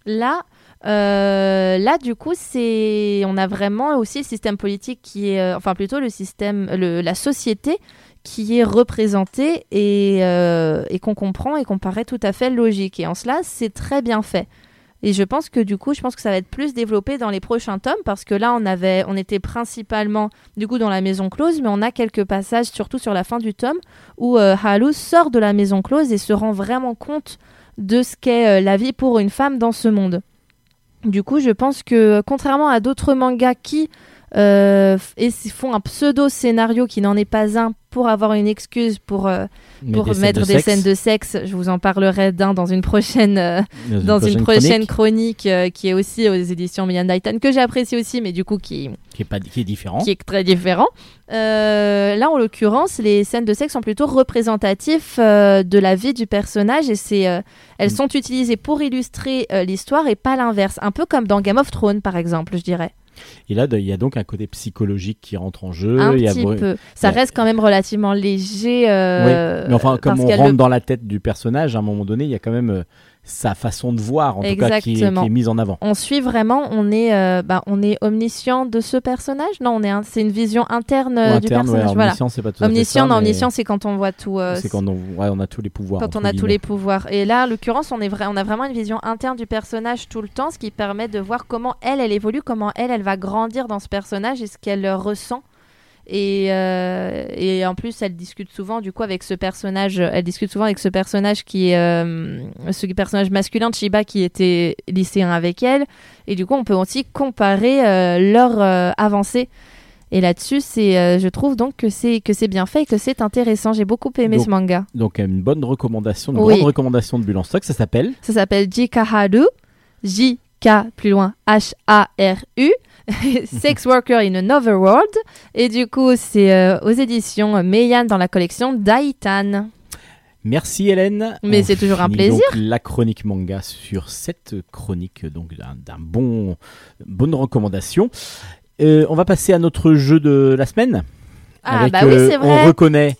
Là, euh, là du coup, c'est on a vraiment aussi le système politique qui est, euh, enfin plutôt le système, la société qui est représentée et, et qu'on comprend et qu'on paraît tout à fait logique. Et en cela, c'est très bien fait. Et je pense que du coup, je pense que ça va être plus développé dans les prochains tomes parce que là, on avait, on était principalement du coup dans la maison close, mais on a quelques passages, surtout sur la fin du tome, où euh, sort de la maison close et se rend vraiment compte de ce qu'est euh, la vie pour une femme dans ce monde. Du coup, je pense que contrairement à d'autres mangas qui euh, et font un pseudo scénario qui n'en est pas un pour avoir une excuse pour, euh, pour des scènes mettre de des scènes de sexe, je vous en parlerai d'un dans une prochaine euh, dans une prochaine chronique chronique euh, qui est aussi aux éditions Million Titan que j'apprécie aussi mais du coup qui, qui est, pas, qui est différent. qui est très différent. Là en l'occurrence les scènes de sexe sont plutôt représentatifs euh, de la vie du personnage et c'est elles Mm. sont utilisées pour illustrer l'histoire et pas l'inverse. Un peu comme dans Game of Thrones par exemple je dirais. Et là, il y a donc un côté psychologique qui rentre en jeu. un il y a petit br- peu. Ça reste quand même relativement léger. euh, Oui, mais enfin, comme on rentre le- dans la tête du personnage, à un moment donné, il y a quand même. Sa façon de voir, en tout cas, qui est, qui Exactement. est mise en avant. On suit vraiment, on est, euh, bah, on est omniscient de ce personnage? Non, on est, un- c'est une vision interne euh, du ouais, personnage. voilà. omniscient, c'est pas tout Omniscient, ça, omniscient, c'est quand on voit tout. euh, C'est quand on, ouais, on a tous les pouvoirs. quand on a tous les pouvoirs. Et là, en l'occurrence, on, est vrai, on a vraiment une vision interne du personnage tout le temps, ce qui permet de voir comment elle, elle évolue, comment elle, elle va grandir dans ce personnage et ce qu'elle ressent. Et, euh, et en plus, elle discute souvent, du coup, avec ce personnage. Elle discute souvent avec ce personnage qui est euh, ce personnage masculin de Shiba qui était lycéen avec elle. Et du coup, on peut aussi comparer euh, leur euh, avancée. Et là-dessus, c'est, je trouve donc que c'est que c'est bien fait et que c'est intéressant. J'ai beaucoup aimé Donc, ce manga. Donc, une bonne recommandation, une Oui. grande recommandation de Bulle en stock, ça s'appelle Ça s'appelle Jikaharu. J-K plus loin H-A-R-U. *laughs* Sex Worker in Another World. Et du coup, c'est euh, aux éditions Meian dans la collection Daitan. Merci Hélène. Mais On c'est toujours un plaisir. donc la chronique manga sur cette chronique donc d'un bon bonne recommandation. Euh, on va passer à notre jeu de la semaine. Ah, avec, bah oui, euh, c'est On vrai. reconnaît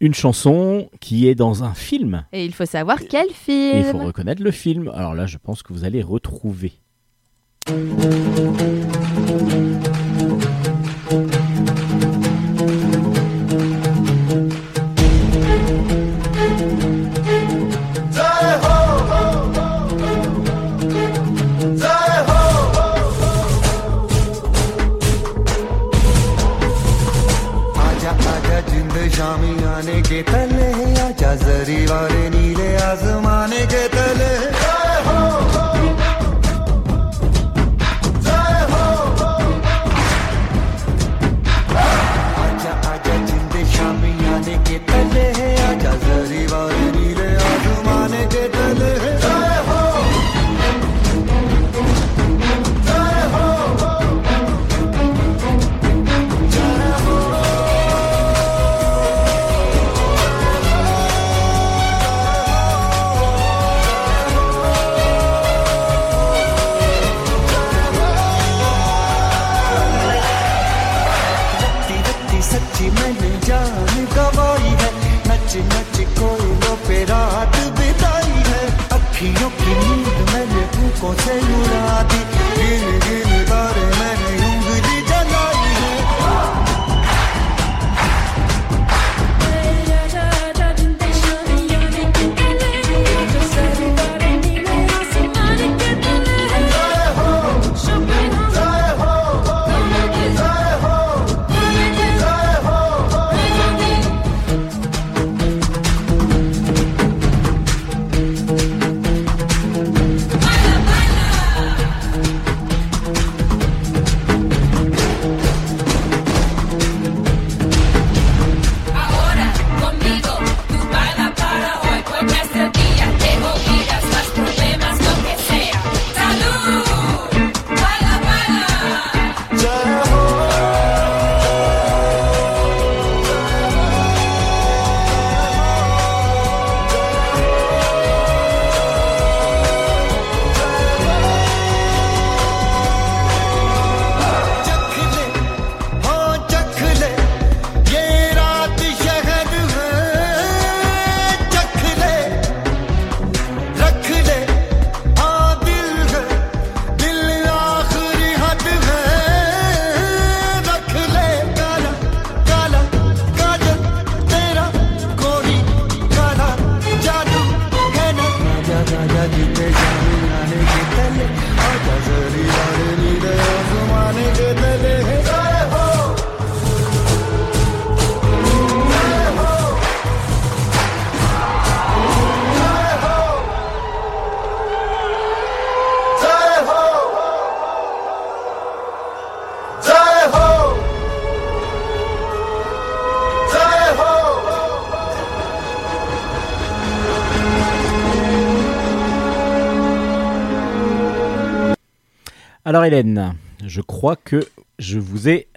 une chanson qui est dans un film. Et il faut savoir quel Et il faut film. reconnaître le film. Alors là, je pense que vous allez retrouver. तले आजा जरी Alors Hélène, je crois que je vous ai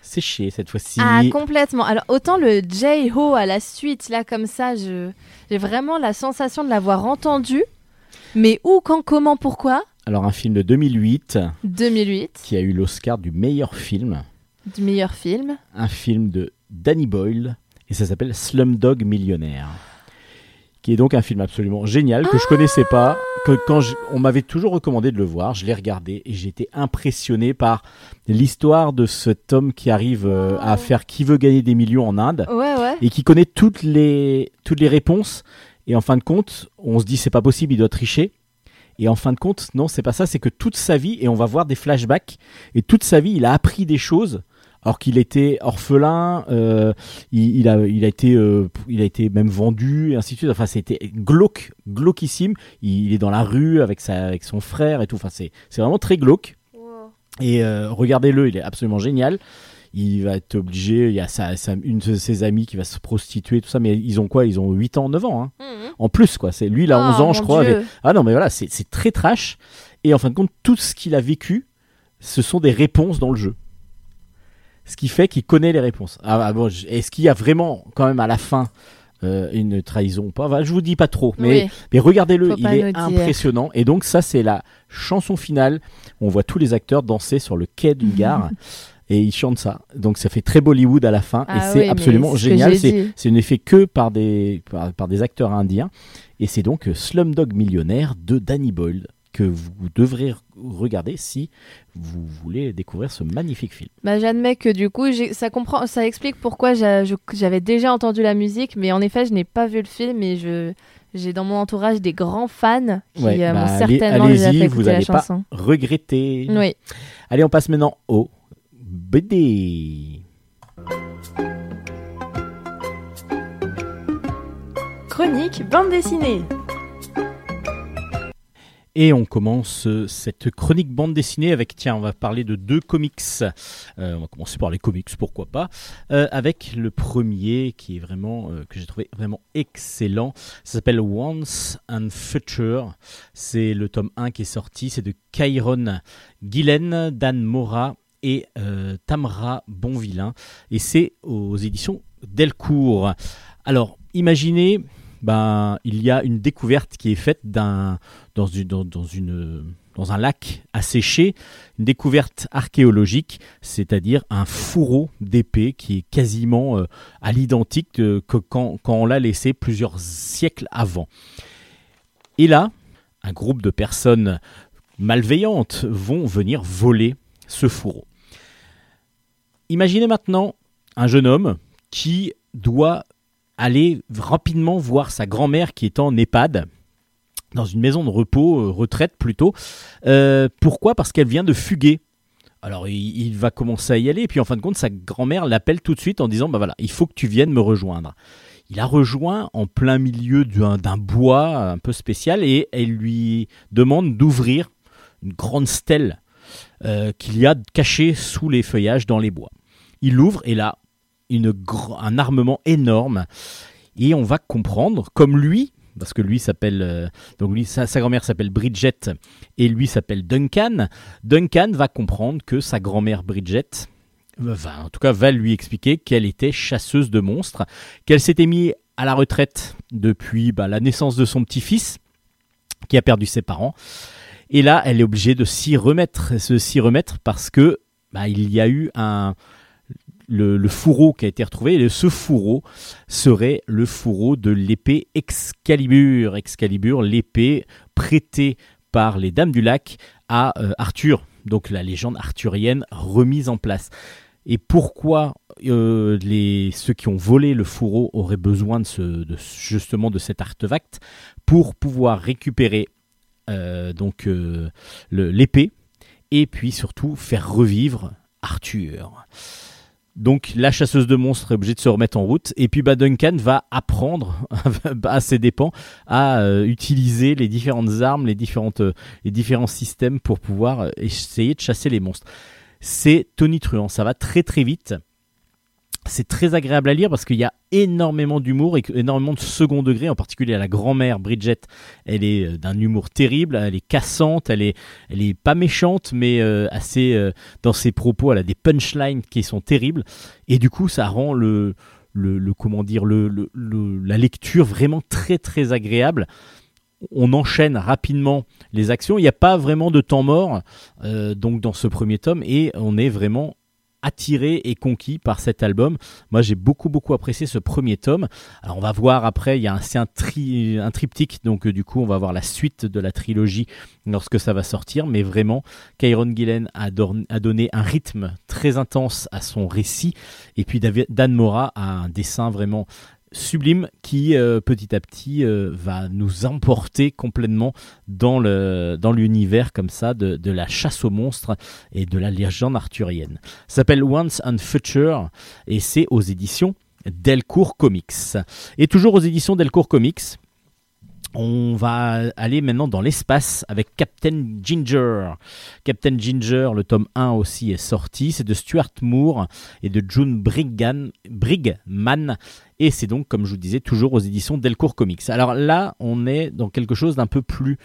séché cette fois-ci. Ah, complètement. Alors, autant le J-Ho à la suite, là, comme ça, j'ai vraiment la sensation de l'avoir entendu. Mais où, quand, comment, pourquoi? Alors un film de 2008 2008, qui a eu l'Oscar du meilleur film. du meilleur film. Un film de Danny Boyle et ça s'appelle Slumdog Millionnaire. Qui est donc un film absolument génial que je connaissais pas, que quand je- on m'avait toujours recommandé de le voir, je l'ai regardé et j'ai été impressionné par l'histoire de cet homme qui arrive euh, à faire qui veut gagner des millions en Inde Ouais, ouais. et qui connaît toutes les toutes les réponses et en fin de compte, on se dit c'est pas possible, il doit tricher. Et en fin de compte, non, c'est pas ça, c'est que toute sa vie et on va voir des flashbacks et toute sa vie, il a appris des choses alors qu'il était orphelin, euh, il, il a, il a été, euh, il a été même vendu, et ainsi de suite. Enfin, c'était glauque, glauquissime. Il, il est dans la rue avec sa, avec son frère et tout. Enfin, c'est, c'est vraiment très glauque. Et euh, regardez-le, il est absolument génial. Il va être obligé, il y a sa, sa- une de ses amies qui va se prostituer, tout ça, mais ils ont quoi? Ils ont 8 ans, 9 ans, hein. Mhm. en plus, quoi. C'est, lui, il a Ah, 11 ans, je crois. Avec- Ah non, mais voilà, c'est, c'est très trash. Et en fin de compte, tout ce qu'il a vécu, ce sont des réponses dans le jeu. Ce qui fait qu'il connaît les réponses. Ah, ah, bon, est-ce qu'il y a vraiment, quand même, à la fin, euh, une trahison ou pas? Enfin, Je vous dis pas trop, mais, Oui. mais regardez-le, il est impressionnant. Et donc, ça, c'est la chanson finale. On voit tous les acteurs danser sur le quai d'une *laughs* gare. Et ils chantent ça. Donc ça fait très Bollywood à la fin. Ah et oui, c'est absolument ce génial. C'est c'est n'est fait que par des, par, par des acteurs indiens. Et c'est donc Slumdog Millionnaire de Danny Boyle que vous devrez regarder si vous voulez découvrir ce magnifique film. Bah, j'admets que du coup, ça comprend, ça explique pourquoi j'avais déjà entendu la musique, mais en effet, je n'ai pas vu le film et je j'ai dans mon entourage des grands fans qui Ouais, euh, bah, m'ont allez- certainement déjà allez-y, fait vous écouter la allez pas chanson. Regretter. Oui. Allez, on passe maintenant au BD. Chronique bande dessinée. Et on commence euh, cette chronique bande dessinée avec, tiens, on va parler de deux comics. Euh, on va commencer par les comics, pourquoi pas. Euh, avec le premier qui est vraiment, que j'ai trouvé vraiment excellent. Ça s'appelle Once and Future. C'est le tome 1 qui est sorti. C'est de Kyron Gillen, Dan Mora et Tamra Bonvillain. Et c'est aux éditions Delcourt. Alors, imaginez, ben, il y a une découverte qui est faite dans, un lac asséché, une découverte archéologique, c'est-à-dire un fourreau d'épée qui est quasiment euh, à l'identique de- que quand, quand on l'a laissé plusieurs siècles avant. Et là, un groupe de personnes malveillantes vont venir voler ce fourreau. Imaginez maintenant un jeune homme qui doit aller rapidement voir sa grand-mère qui est en EHPAD, dans une maison de repos, euh, retraite plutôt. Euh, pourquoi? Parce qu'elle vient de fuguer. Alors il, va commencer à y aller, et puis en fin de compte, sa grand-mère l'appelle tout de suite en disant, bah voilà, il faut que tu viennes me rejoindre. Il a rejoint en plein milieu d'un d'un bois un peu spécial, et elle lui demande d'ouvrir une grande stèle euh, qu'il y a cachée sous les feuillages dans les bois. Il l'ouvre, et là, un armement énorme, et on va comprendre, comme lui, parce que lui s'appelle euh, donc lui sa, grand-mère s'appelle Bridget et lui s'appelle Duncan. Duncan va comprendre que sa grand-mère Bridget euh, va en tout cas va lui expliquer qu'elle était chasseuse de monstres, qu'elle s'était mise à la retraite depuis bah, la naissance de son petit-fils qui a perdu ses parents. Et là, elle est obligée de s'y remettre, s'y remettre parce que bah, il y a eu un le, fourreau qui a été retrouvé. Et ce fourreau serait le fourreau de l'épée Excalibur. Excalibur, l'épée prêtée par les Dames du Lac à euh, Arthur. Donc la légende arthurienne remise en place. Et pourquoi euh, les, ceux qui ont volé le fourreau auraient besoin de, ce, justement de cet artefact pour pouvoir récupérer euh, donc l'épée et puis surtout faire revivre Arthur. Donc la chasseuse de monstres est obligée de se remettre en route et puis bah, Duncan va apprendre *laughs* à ses dépens à euh, utiliser les différentes armes, les, différentes, euh, les différents systèmes pour pouvoir euh, essayer de chasser les monstres. C'est tonitruant, ça va très très vite. C'est très agréable à lire parce qu'il y a énormément d'humour et énormément de second degré, en particulier à la grand-mère Bridget. Elle est euh, d'un humour terrible, elle est cassante, elle est, elle est pas méchante, mais euh, assez euh, dans ses propos, elle a des punchlines qui sont terribles. Et du coup, ça rend le, le, comment dire, le, le- la lecture vraiment très très agréable. On enchaîne rapidement les actions. Il n'y a pas vraiment de temps mort, donc dans ce premier tome, et on est vraiment attiré et conquis par cet album. Moi, j'ai beaucoup beaucoup apprécié ce premier tome. Alors, on va voir après, il y a un, tri- un triptyque, donc euh, du coup, on va voir la suite de la trilogie lorsque ça va sortir. Mais vraiment, Kyron Gillen a, donné un rythme très intense à son récit, et puis Dan Mora a un dessin vraiment sublime qui euh, petit à petit euh, va nous emporter complètement dans le dans l'univers comme ça de, de la chasse aux monstres et de la légende arthurienne. S'appelle Once and Future et c'est aux éditions Delcourt Comics. Et toujours aux éditions Delcourt Comics, on va aller maintenant dans l'espace avec Captain Ginger. Captain Ginger, le tome 1 aussi est sorti. C'est de Stuart Moore et de June Brigman. Et c'est donc, comme je vous disais, toujours aux éditions Delcourt Comics. Alors là, on est dans quelque chose d'un peu plus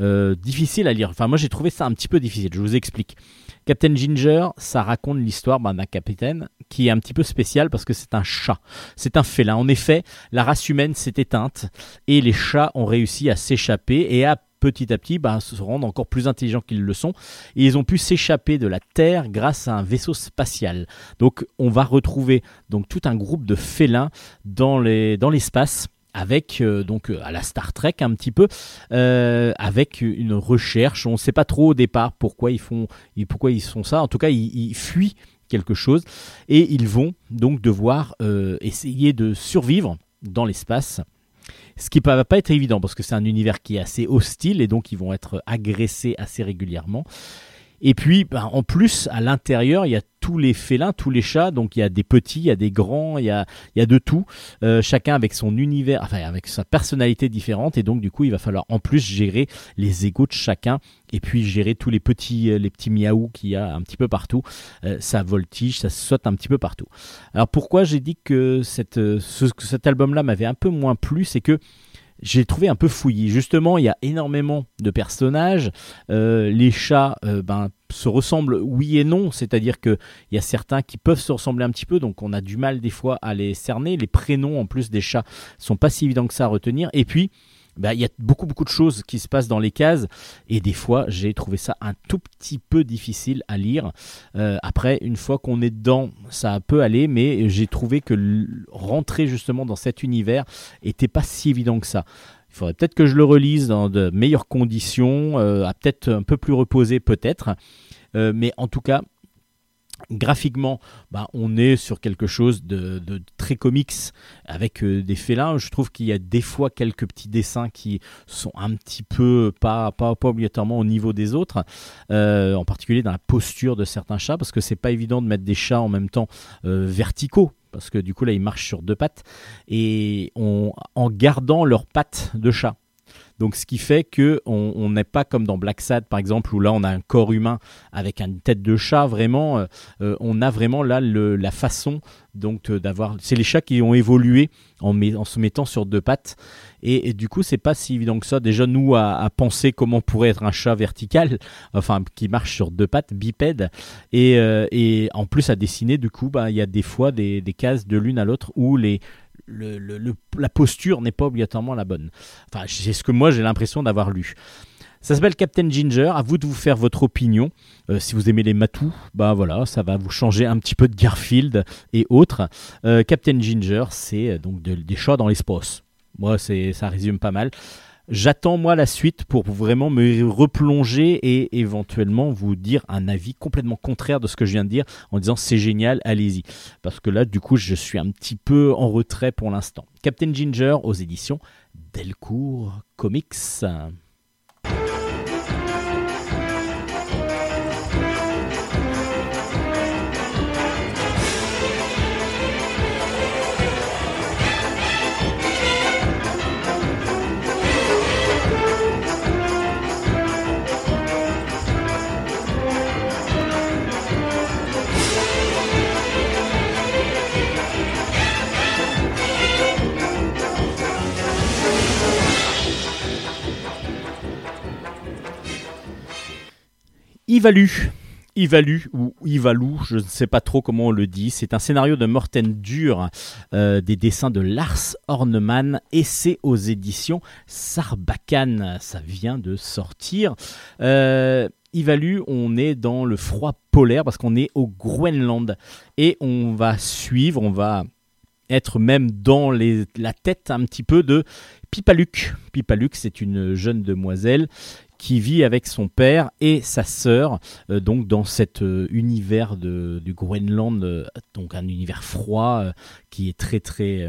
euh, difficile à lire. Enfin, moi, j'ai trouvé ça un petit peu difficile. Je vous explique. Captain Ginger, ça raconte l'histoire bah, d'un capitaine qui est un petit peu spécial parce que c'est un chat. C'est un félin. En effet, la race humaine s'est éteinte et les chats ont réussi à s'échapper et à petit à petit bah, se rendre encore plus intelligents qu'ils le sont. Et ils ont pu s'échapper de la Terre grâce à un vaisseau spatial. Donc on va retrouver donc tout un groupe de félins dans les dans l'espace avec euh, donc euh, à la Star Trek un petit peu euh, avec une recherche on ne sait pas trop au départ pourquoi ils font pourquoi ils font ça en tout cas ils, fuient quelque chose et ils vont donc devoir essayer de survivre dans l'espace ce qui ne va pas être évident parce que c'est un univers qui est assez hostile et donc ils vont être agressés assez régulièrement. Et puis, ben, en plus, à l'intérieur, il y a tous les félins, tous les chats. Donc, il y a des petits, il y a des grands, il y a, il y a de tout. Euh, chacun avec son univers, enfin, avec sa personnalité différente. Et donc, du coup, il va falloir en plus gérer les égaux de chacun. Et puis, gérer tous les petits, euh, les petits miaou qu'il y a un petit peu partout. Euh, ça voltige, ça saute un petit peu partout. Alors, pourquoi j'ai dit que cette, euh, ce- que cet album-là m'avait un peu moins plu C'est que j'ai trouvé un peu fouillis. Justement, il y a énormément de personnages. Euh, les chats euh, ben, se ressemblent oui et non, c'est-à-dire qu'il y a certains qui peuvent se ressembler un petit peu, donc on a du mal des fois à les cerner. Les prénoms en plus des chats sont pas si évidents que ça à retenir. Et puis, ben, il y a beaucoup beaucoup de choses qui se passent dans les cases et des fois j'ai trouvé ça un tout petit peu difficile à lire. Euh, après, une fois qu'on est dedans, ça peut aller, mais j'ai trouvé que rentrer justement dans cet univers était pas si évident que ça. Il faudrait peut-être que je le relise dans de meilleures conditions, euh, à peut-être un peu plus reposé peut-être. Euh, mais en tout cas, graphiquement, bah, on est sur quelque chose de, très comics avec euh, des félins. Je trouve qu'il y a des fois quelques petits dessins qui sont un petit peu pas, pas, obligatoirement au niveau des autres, euh, en particulier dans la posture de certains chats, parce que c'est pas évident de mettre des chats en même temps euh, verticaux. Parce que du coup là ils marchent sur deux pattes et en gardant leurs pattes de chat. Donc ce qui fait que on n'est pas comme dans Black Sad par exemple où là on a un corps humain avec une tête de chat vraiment. euh, euh, on a vraiment là la façon donc euh, d'avoir. C'est les chats qui ont évolué en, se mettant sur deux pattes et, du coup c'est pas si évident que ça. Déjà nous à, penser comment pourrait être un chat vertical, *laughs* enfin qui marche sur deux pattes bipède et, et en plus à dessiner du coup bah il y a des fois des, des cases de l'une à l'autre où les la posture n'est pas obligatoirement la bonne. Enfin, c'est ce que moi j'ai l'impression d'avoir lu. Ça s'appelle Captain Ginger. À vous de vous faire votre opinion. Euh, si vous aimez les matous, bah voilà, ça va vous changer un petit peu de Garfield et autres. Euh, Captain Ginger, c'est euh, donc de- des chats dans l'espace. Moi, c'est ça résume pas mal. J'attends moi la suite pour vraiment me replonger et éventuellement vous dire un avis complètement contraire de ce que je viens de dire en disant c'est génial, allez-y. Parce que là, du coup, je suis un petit peu en retrait pour l'instant. Captain Ginger aux éditions Delcourt Comics. Ivalu. Ivalu ou Ivalu, je ne sais pas trop comment on le dit. C'est un scénario de Morten Dur, euh, des dessins de Lars Horneman et c'est aux éditions Sarbacane. Ça vient de sortir. Euh, Ivalu, on est dans le froid polaire parce qu'on est au Groenland et on va suivre, on va être même dans la tête un petit peu de Pipaluc. Pipaluc, c'est une jeune demoiselle qui vit avec son père et sa sœur, euh, donc dans cet euh, univers du Groenland, euh, donc un univers froid qui est très très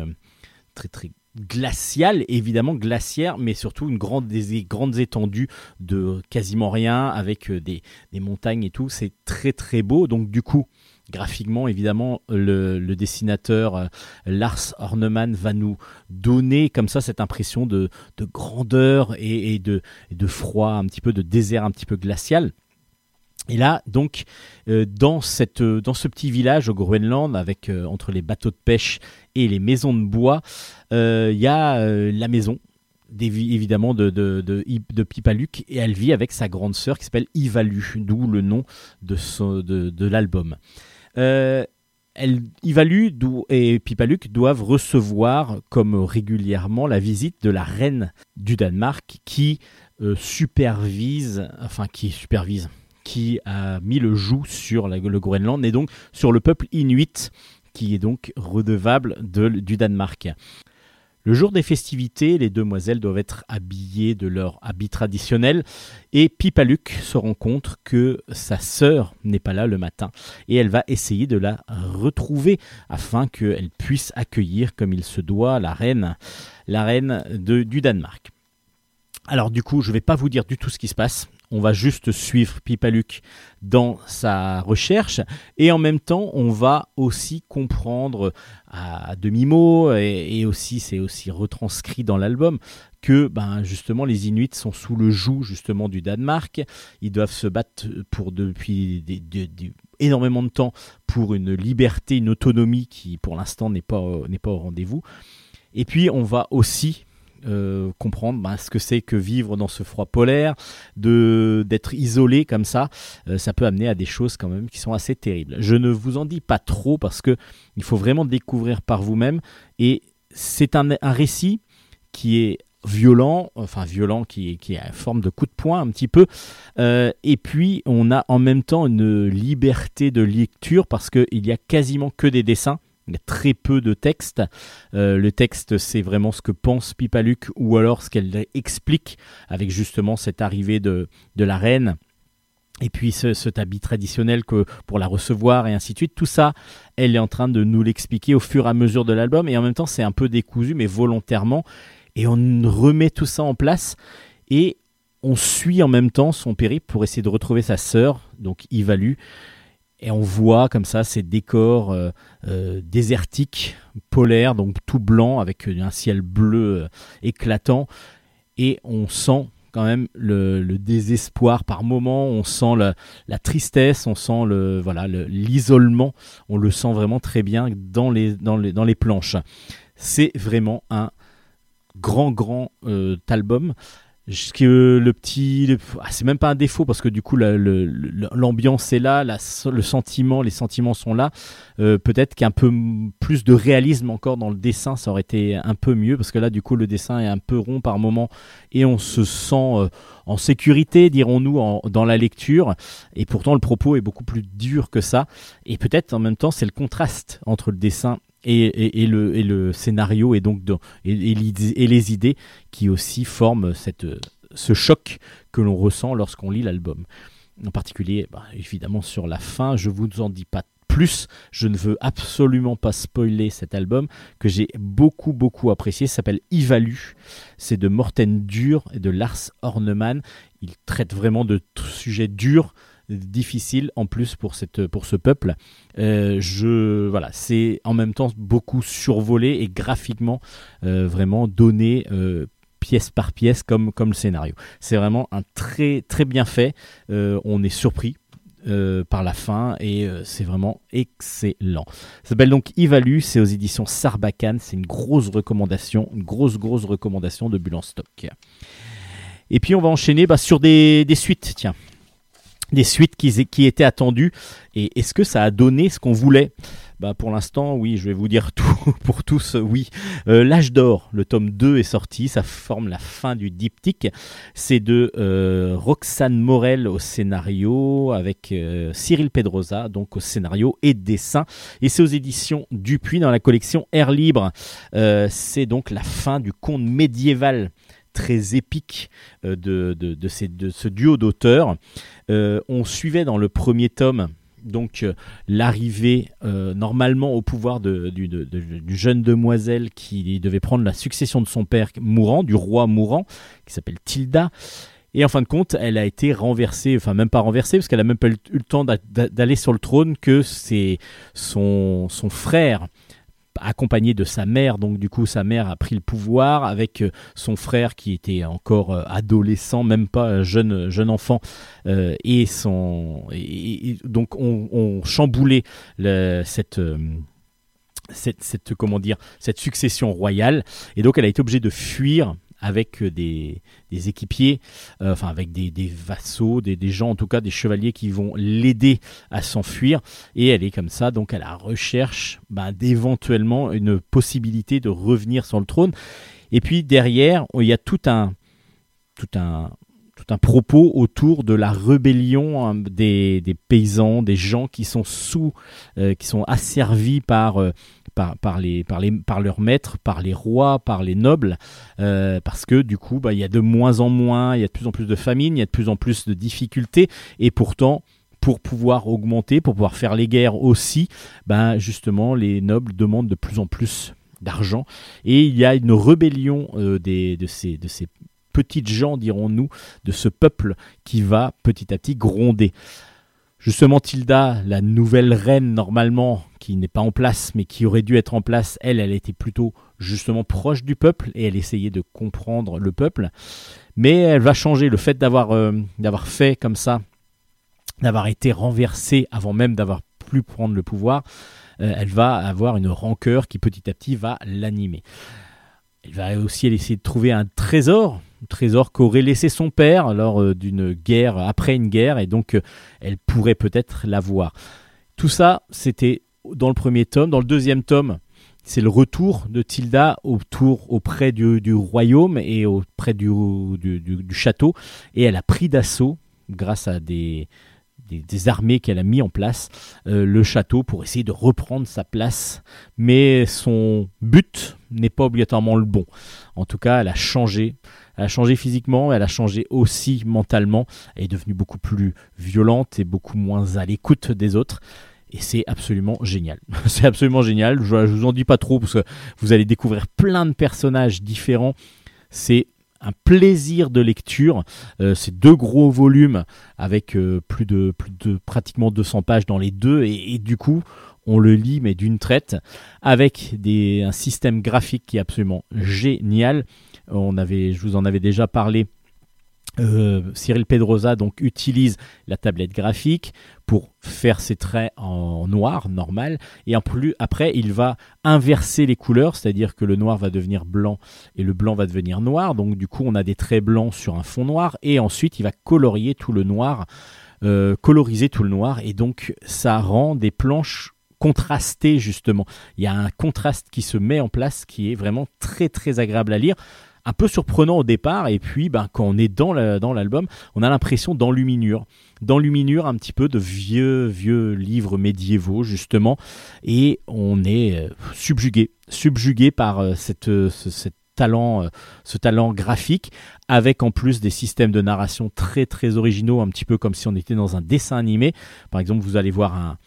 très très glacial, évidemment glaciaire, mais surtout une grande des grandes étendues de quasiment rien avec des montagnes et tout. C'est très très beau. Donc du coup, graphiquement, évidemment, le, dessinateur euh, Lars Horneman va nous donner comme ça cette impression de, de grandeur et, de, froid, un petit peu de désert, un petit peu glacial. Et là, donc, euh, euh, dans ce petit village au Groenland, avec entre les bateaux de pêche et les maisons de bois, il y a la maison, évidemment, de, de, de, Ip- de Pipaluc, et elle vit avec sa grande sœur qui s'appelle Ivalu, d'où le nom de l'album. Euh, Ivalu et Pipaluc doivent recevoir, comme régulièrement, la visite de la reine du Danemark qui euh, supervise, enfin qui supervise, qui a mis le joug sur le Groenland et donc sur le peuple inuit qui est donc redevable de- du Danemark. Le jour des festivités, les demoiselles doivent être habillées de leur habit traditionnel et Pipaluc se rend compte que sa sœur n'est pas là le matin et elle va essayer de la retrouver afin qu'elle puisse accueillir comme il se doit la reine, la reine du Danemark. Alors du coup, je ne vais pas vous dire du tout ce qui se passe. On va juste suivre Pipaluc dans sa recherche et en même temps, on va aussi comprendre à, à demi-mot et, aussi c'est aussi retranscrit dans l'album que ben justement les Inuits sont sous le joug justement du Danemark. Ils doivent se battre depuis énormément de temps pour une liberté, une autonomie qui pour l'instant n'est pas au rendez-vous. Et puis on va aussi euh, comprendre ben, ce que c'est que vivre dans ce froid polaire, de d'être isolé comme ça, euh, ça peut amener à des choses quand même qui sont assez terribles. Je ne vous en dis pas trop parce que il faut vraiment découvrir par vous-même et c'est un, un récit qui est violent, enfin violent, qui qui est en forme de coup de poing un petit peu, Euh, et puis on a en même temps une liberté de lecture parce qu'il y a quasiment que des dessins. Il y a très peu de texte. Euh, le texte, c'est vraiment ce que pense Pipaluc ou alors ce qu'elle explique avec justement cette arrivée de, de la reine. Et puis ce, cet habit traditionnel que pour la recevoir et ainsi de suite. Tout ça, elle est en train de nous l'expliquer au fur et à mesure de l'album. Et en même temps, c'est un peu décousu, mais volontairement. Et on remet tout ça en place. Et on suit en même temps son périple pour essayer de retrouver sa sœur, donc Ivalu. Et on voit comme ça ces décors euh, euh, désertiques, polaires, donc tout blanc avec un ciel bleu euh, éclatant. Et on sent quand même le, désespoir par moment, on sent la, tristesse, on sent le voilà le- l'isolement, on le sent vraiment très bien dans les, dans les, dans les planches. C'est vraiment un grand grand euh, album. Ce que le petit, ah, c'est même pas un défaut parce que du coup l'ambiance est là, le sentiment, les sentiments sont là. Euh, Peut-être qu'un peu plus de réalisme encore dans le dessin, ça aurait été un peu mieux parce que là du coup le dessin est un peu rond par moment et on se sent euh, en sécurité, dirons-nous, dans la lecture. Et pourtant le propos est beaucoup plus dur que ça. Et peut-être en même temps c'est le contraste entre le dessin et, le, scénario et donc et, les idées qui aussi forment cette, ce choc que l'on ressent lorsqu'on lit l'album. En particulier, bah, évidemment, sur la fin, je vous en dis pas plus. Je ne veux absolument pas spoiler cet album que j'ai beaucoup, beaucoup apprécié. S'appelle Ivalu. C'est de Morten Dur et de Lars Horneman. Il traite vraiment de sujets durs, difficiles en plus pour, cette, pour ce peuple. Euh, je voilà, c'est en même temps beaucoup survolé et graphiquement euh, vraiment donné euh, pièce par pièce comme comme le scénario. C'est vraiment un très très bien fait. On est surpris. par la fin et c'est vraiment excellent. Ça s'appelle donc Ivalu, c'est aux éditions Sarbacane, c'est une grosse recommandation, une grosse grosse recommandation de Bulle en stock. Et puis on va enchaîner bah, sur des, des suites, tiens. Des suites qui, étaient attendues. Et est-ce que ça a donné ce qu'on voulait? Bah pour l'instant, oui, je vais vous dire *laughs* tout pour tous, oui. Euh, L'âge d'or, le tome 2 est sorti, ça forme la fin du diptyque. C'est de euh, Roxane Morel au scénario, avec euh, Cyril Pedrosa, donc au scénario et dessin. Et c'est aux éditions Dupuis dans la collection Air Libre. C'est donc la fin du conte médiéval très épique euh, de, de, de, ce duo d'auteurs. Euh, on suivait dans le premier tome donc euh, l'arrivée normalement au pouvoir du, d'une jeune demoiselle qui devait prendre la succession de son père mourant, du roi mourant, qui s'appelle Tilda. Et en fin de compte, elle a été renversée, enfin même pas renversée, parce qu'elle a même pas eu le temps d'a- d'a- d'aller sur le trône que c'est son, son frère accompagné de sa mère, donc du coup sa mère a pris le pouvoir avec euh, son frère qui était encore euh, adolescent, même pas euh, jeune jeune enfant, et son donc on, on chamboulait le- cette, cette comment dire cette succession royale. Et donc elle a été obligée de fuir avec euh, des, équipiers, euh, enfin avec des, vassaux, des, gens en tout cas, des chevaliers qui vont l'aider à s'enfuir. Et elle est comme ça, donc à la recherche ben, d'éventuellement une possibilité de revenir sur le trône. Et puis derrière, il y a tout un, tout un, un propos autour de la rébellion hein, des, paysans, des gens qui sont sous, euh, qui sont asservis par, euh, par, par, les, par, les, par leurs maîtres, par les rois, par les nobles, euh, parce que du coup, bah, il y a de moins en moins, il y a de plus en plus de famine, il y a de plus en plus de difficultés, et pourtant, pour pouvoir augmenter, pour pouvoir faire les guerres aussi, ben justement, les nobles demandent de plus en plus d'argent, et il y a une rébellion des, de, ces, de ces petites gens, dirons-nous, de ce peuple qui va petit à petit gronder. Justement, Tilda, la nouvelle reine normalement, qui n'est pas en place, mais qui aurait dû être en place, elle, elle était plutôt justement proche du peuple et elle essayait de comprendre le peuple. Mais elle va changer. Le fait d'avoir euh, fait comme ça, d'avoir été renversée avant même d'avoir pu prendre le pouvoir, euh, elle va avoir une rancœur qui petit à petit va l'animer. Elle va aussi essayer de trouver un trésor, trésor qu'aurait laissé son père lors euh, d'une guerre, après une guerre, et donc euh, elle pourrait peut-être l'avoir. Tout ça, c'était dans le premier tome. Dans le deuxième tome, c'est le retour de Tilda autour, auprès du, royaume et auprès du château, et elle a pris d'assaut, grâce à des, des, armées qu'elle a mis en place, euh, le château pour essayer de reprendre sa place. Mais son but n'est pas obligatoirement le bon. En tout cas, elle a changé. Elle a changé physiquement, elle a changé aussi mentalement. Elle est devenue beaucoup plus violente et beaucoup moins à l'écoute des autres. Et c'est absolument génial. *laughs* c'est absolument génial. Je, je vous en dis pas trop parce que vous allez découvrir plein de personnages différents. C'est un plaisir de lecture. Euh, c'est deux gros volumes avec euh, plus de plus de pratiquement 200 pages dans les deux et, et du coup on le lit mais d'une traite avec des, un système graphique qui est absolument génial. On avait, je vous en avais déjà parlé. Euh, Cyril Pedrosa donc utilise la tablette graphique pour faire ses traits en noir normal. Et en plus après il va inverser les couleurs c'est-à-dire que le noir va devenir blanc et le blanc va devenir noir. Donc du coup on a des traits blancs sur un fond noir. Et ensuite il va colorier tout le noir euh, coloriser tout le noir. Et donc ça rend des planches contrastées justement. Il y a un contraste qui se met en place qui est vraiment très très agréable à lire un peu surprenant au départ et puis ben, quand on est dans la- dans l'album on a l'impression d'enluminure d'enluminure un petit peu de vieux vieux livres médiévaux justement et on est euh, subjugué subjugué par euh, cette, euh, ce, talent, ce talent graphique, avec en plus des systèmes de narration très très originaux, un petit peu comme si on était dans un dessin animé. Par exemple, vous allez voir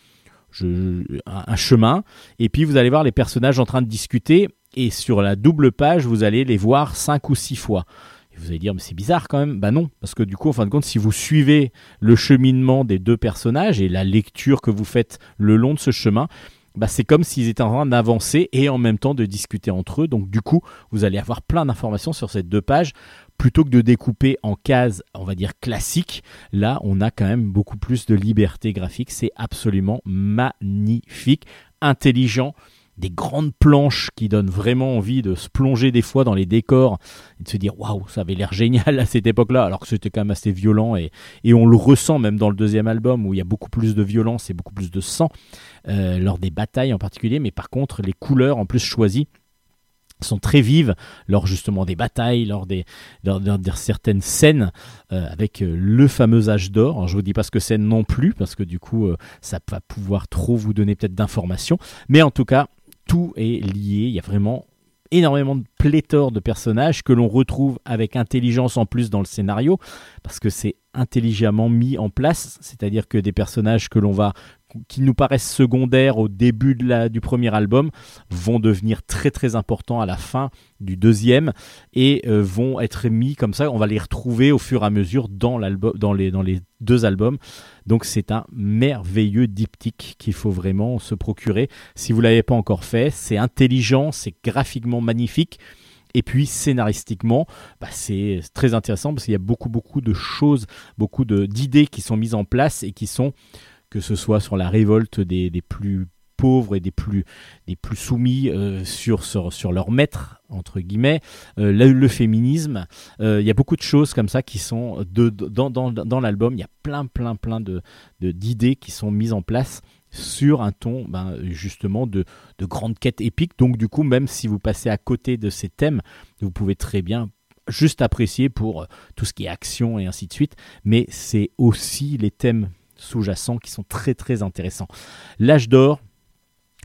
un chemin, et puis vous allez voir les personnages en train de discuter, et sur la double page, vous allez les voir cinq ou six fois. Et vous allez dire, mais c'est bizarre quand même. Bah non, parce que du coup, en fin de compte, si vous suivez le cheminement des deux personnages et la lecture que vous faites le long de ce chemin, bah c'est comme s'ils étaient en train d'avancer et en même temps de discuter entre eux. Donc du coup, vous allez avoir plein d'informations sur ces deux pages. Plutôt que de découper en cases, on va dire classiques, là, on a quand même beaucoup plus de liberté graphique. C'est absolument magnifique, intelligent. Des grandes planches qui donnent vraiment envie de se plonger des fois dans les décors et de se dire waouh, ça avait l'air génial à cette époque-là, alors que c'était quand même assez violent et, et on le ressent même dans le deuxième album où il y a beaucoup plus de violence et beaucoup plus de sang euh, lors des batailles en particulier, mais par contre les couleurs en plus choisies sont très vives lors justement des batailles, lors des lors, certaines scènes euh, avec euh, le fameux âge d'or. Je vous dis pas ce que c'est non plus parce que du coup ça va pouvoir trop vous donner peut-être d'informations, mais en tout cas tout est lié. Il y a vraiment énormément de pléthore de personnages que l'on retrouve avec intelligence en plus dans le scénario parce que c'est intelligemment mis en place, c'est-à-dire que des personnages que l'on va qui nous paraissent secondaires au début du premier album vont devenir très très importants à la fin du deuxième et euh, vont être mis comme ça. On va les retrouver au fur et à mesure dans, les, deux albums. Donc c'est un merveilleux diptyque qu'il faut vraiment se procurer. Si vous ne l'avez pas encore fait, c'est intelligent, c'est graphiquement magnifique. Et puis scénaristiquement, bah, c'est très intéressant parce qu'il y a beaucoup beaucoup de choses, beaucoup d'idées qui sont mises en place et qui sont que ce soit sur la révolte des, plus pauvres et des plus, des plus soumis euh, sur, sur, sur leur maître, entre guillemets, euh, le, féminisme. Euh, Il y a beaucoup de choses comme ça qui sont de, dans, dans, dans l'album. Il y a plein, plein, plein de, de- d'idées qui sont mises en place sur un ton ben, justement de, de grande quête épique. Donc du coup, même si vous passez à côté de ces thèmes, vous pouvez très bien juste apprécier pour tout ce qui est action et ainsi de suite. Mais c'est aussi les thèmes sous-jacents qui sont très très intéressants. L'âge d'or,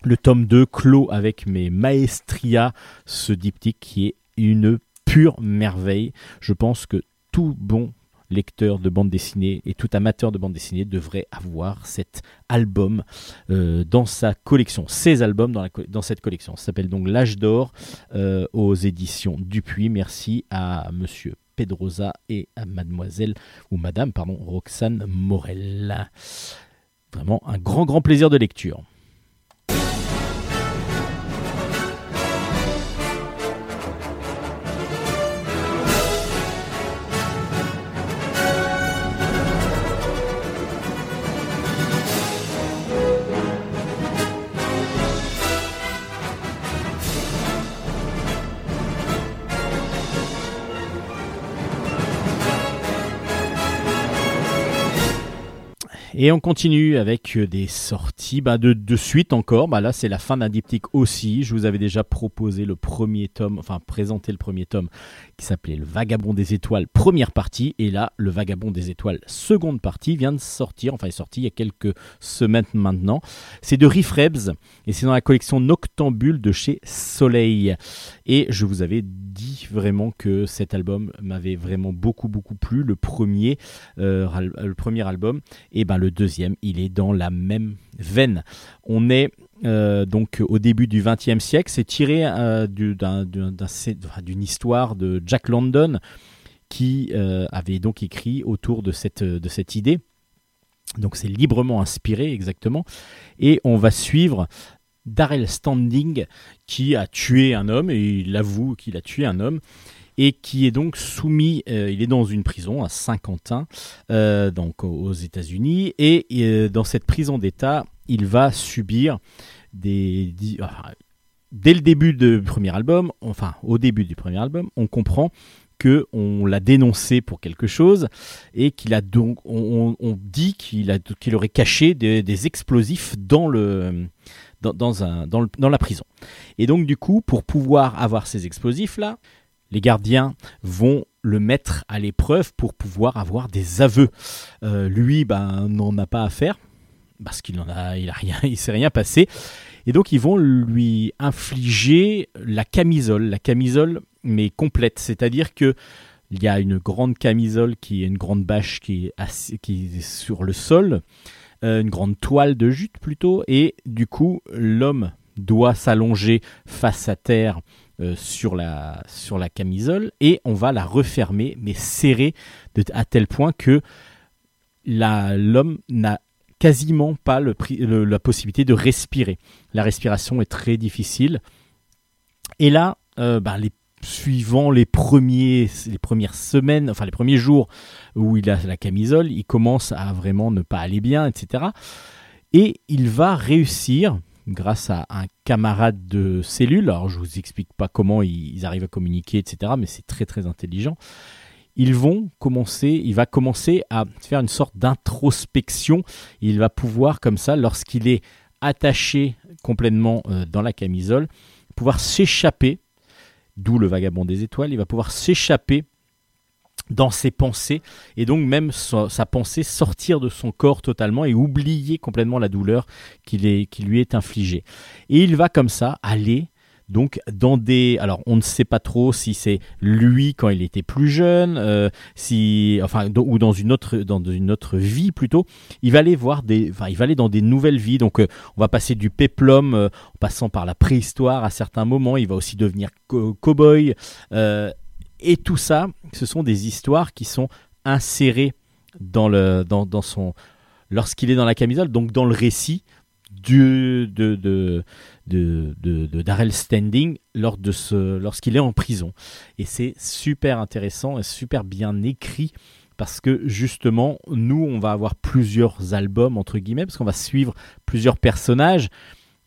le tome 2 clôt avec mes maestria ce diptyque qui est une pure merveille. Je pense que tout bon lecteur de bande dessinée et tout amateur de bande dessinée devrait avoir cet album euh, dans sa collection. Ces albums dans cette collection. Ça s'appelle donc L'âge d'or euh, aux éditions Dupuis. Merci à monsieur Pedrosa et à mademoiselle ou madame pardon Roxane Morel. Vraiment un grand grand plaisir de lecture. Et on continue avec euh, des sorties bah, de, de suite encore. Bah, là, c'est la fin d'un diptyque aussi. Je vous avais déjà proposé le premier tome, enfin présenté le premier tome qui s'appelait Le Vagabond des Étoiles, première partie. Et là, Le Vagabond des Étoiles, seconde partie, vient de sortir. Enfin, est sorti il y a quelques semaines maintenant. C'est de Riff Rebs et c'est dans la collection Noctambule de chez Soleil. Et je vous avais dit vraiment que cet album m'avait vraiment beaucoup beaucoup plu. Le premier, euh, le premier album et ben le deuxième, il est dans la même veine. On est euh, donc au début du XXe siècle. C'est tiré euh, d'une histoire de Jack London qui avait donc écrit autour de cette idée. Donc c'est librement inspiré exactement. Et on va suivre Darrell Standing qui a tué un homme et il avoue qu'il a tué un homme et qui est donc soumis, euh, il est dans une prison à Saint-Quentin, euh, donc aux- États-Unis, et euh, dans cette prison d'État, il va subir des, enfin, dès le début du premier album, enfin au début du premier album, on comprend que on l'a dénoncé pour quelque chose et qu'il a donc, on, dit qu'il a, aurait caché des explosifs dans le, dans, la prison. Et donc du coup, pour pouvoir avoir ces explosifs là, les gardiens vont le mettre à l'épreuve pour pouvoir avoir des aveux. Euh, lui, ben, n'en a pas à faire parce qu'il en a, il a rien, *laughs* il s'est rien passé. Et donc ils vont lui infliger la camisole, la camisole mais complète, c'est-à-dire que il y a une grande camisole qui est une grande bâche qui est, sur le sol, une grande toile de jute plutôt, et du coup l'homme doit s'allonger face à terre euh, sur, la, sur la camisole et on va la refermer mais serrer à tel point que l'homme n'a quasiment pas la possibilité de respirer. La respiration est très difficile. Et là, euh, bah, les, suivant les, premiers, les premières semaines, enfin les premiers jours où il a la camisole, il commence à vraiment ne pas aller bien, etc. Et il va réussir, grâce à un camarade de cellule. Alors je vous explique pas comment ils, arrivent à communiquer, etc. Mais c'est très très intelligent. Ils vont commencer, il va commencer à faire une sorte d'introspection. Il va pouvoir comme ça, lorsqu'il est attaché complètement euh, dans la camisole, pouvoir s'échapper, d'où le vagabond des étoiles, il va pouvoir s'échapper dans ses pensées et donc même sa, pensée sortir de son corps totalement et oublier complètement la douleur qui lui est infligée. Et il va comme ça aller donc dans des alors on ne sait pas trop si c'est lui quand il était plus jeune euh, si enfin ou dans une autre vie plutôt. Il va aller voir des il va aller dans des nouvelles vies. Donc euh, on va passer du péplum euh, en passant par la préhistoire à certains moments. Il va aussi devenir co- cow-boy et tout ça ce sont des histoires qui sont insérées dans le dans son lorsqu'il est dans la camisole donc dans le récit du de de de, de, Darrell Standing lors de ce lorsqu'il est en prison. Et c'est super intéressant et super bien écrit parce que justement nous on va avoir plusieurs albums entre guillemets parce qu'on va suivre plusieurs personnages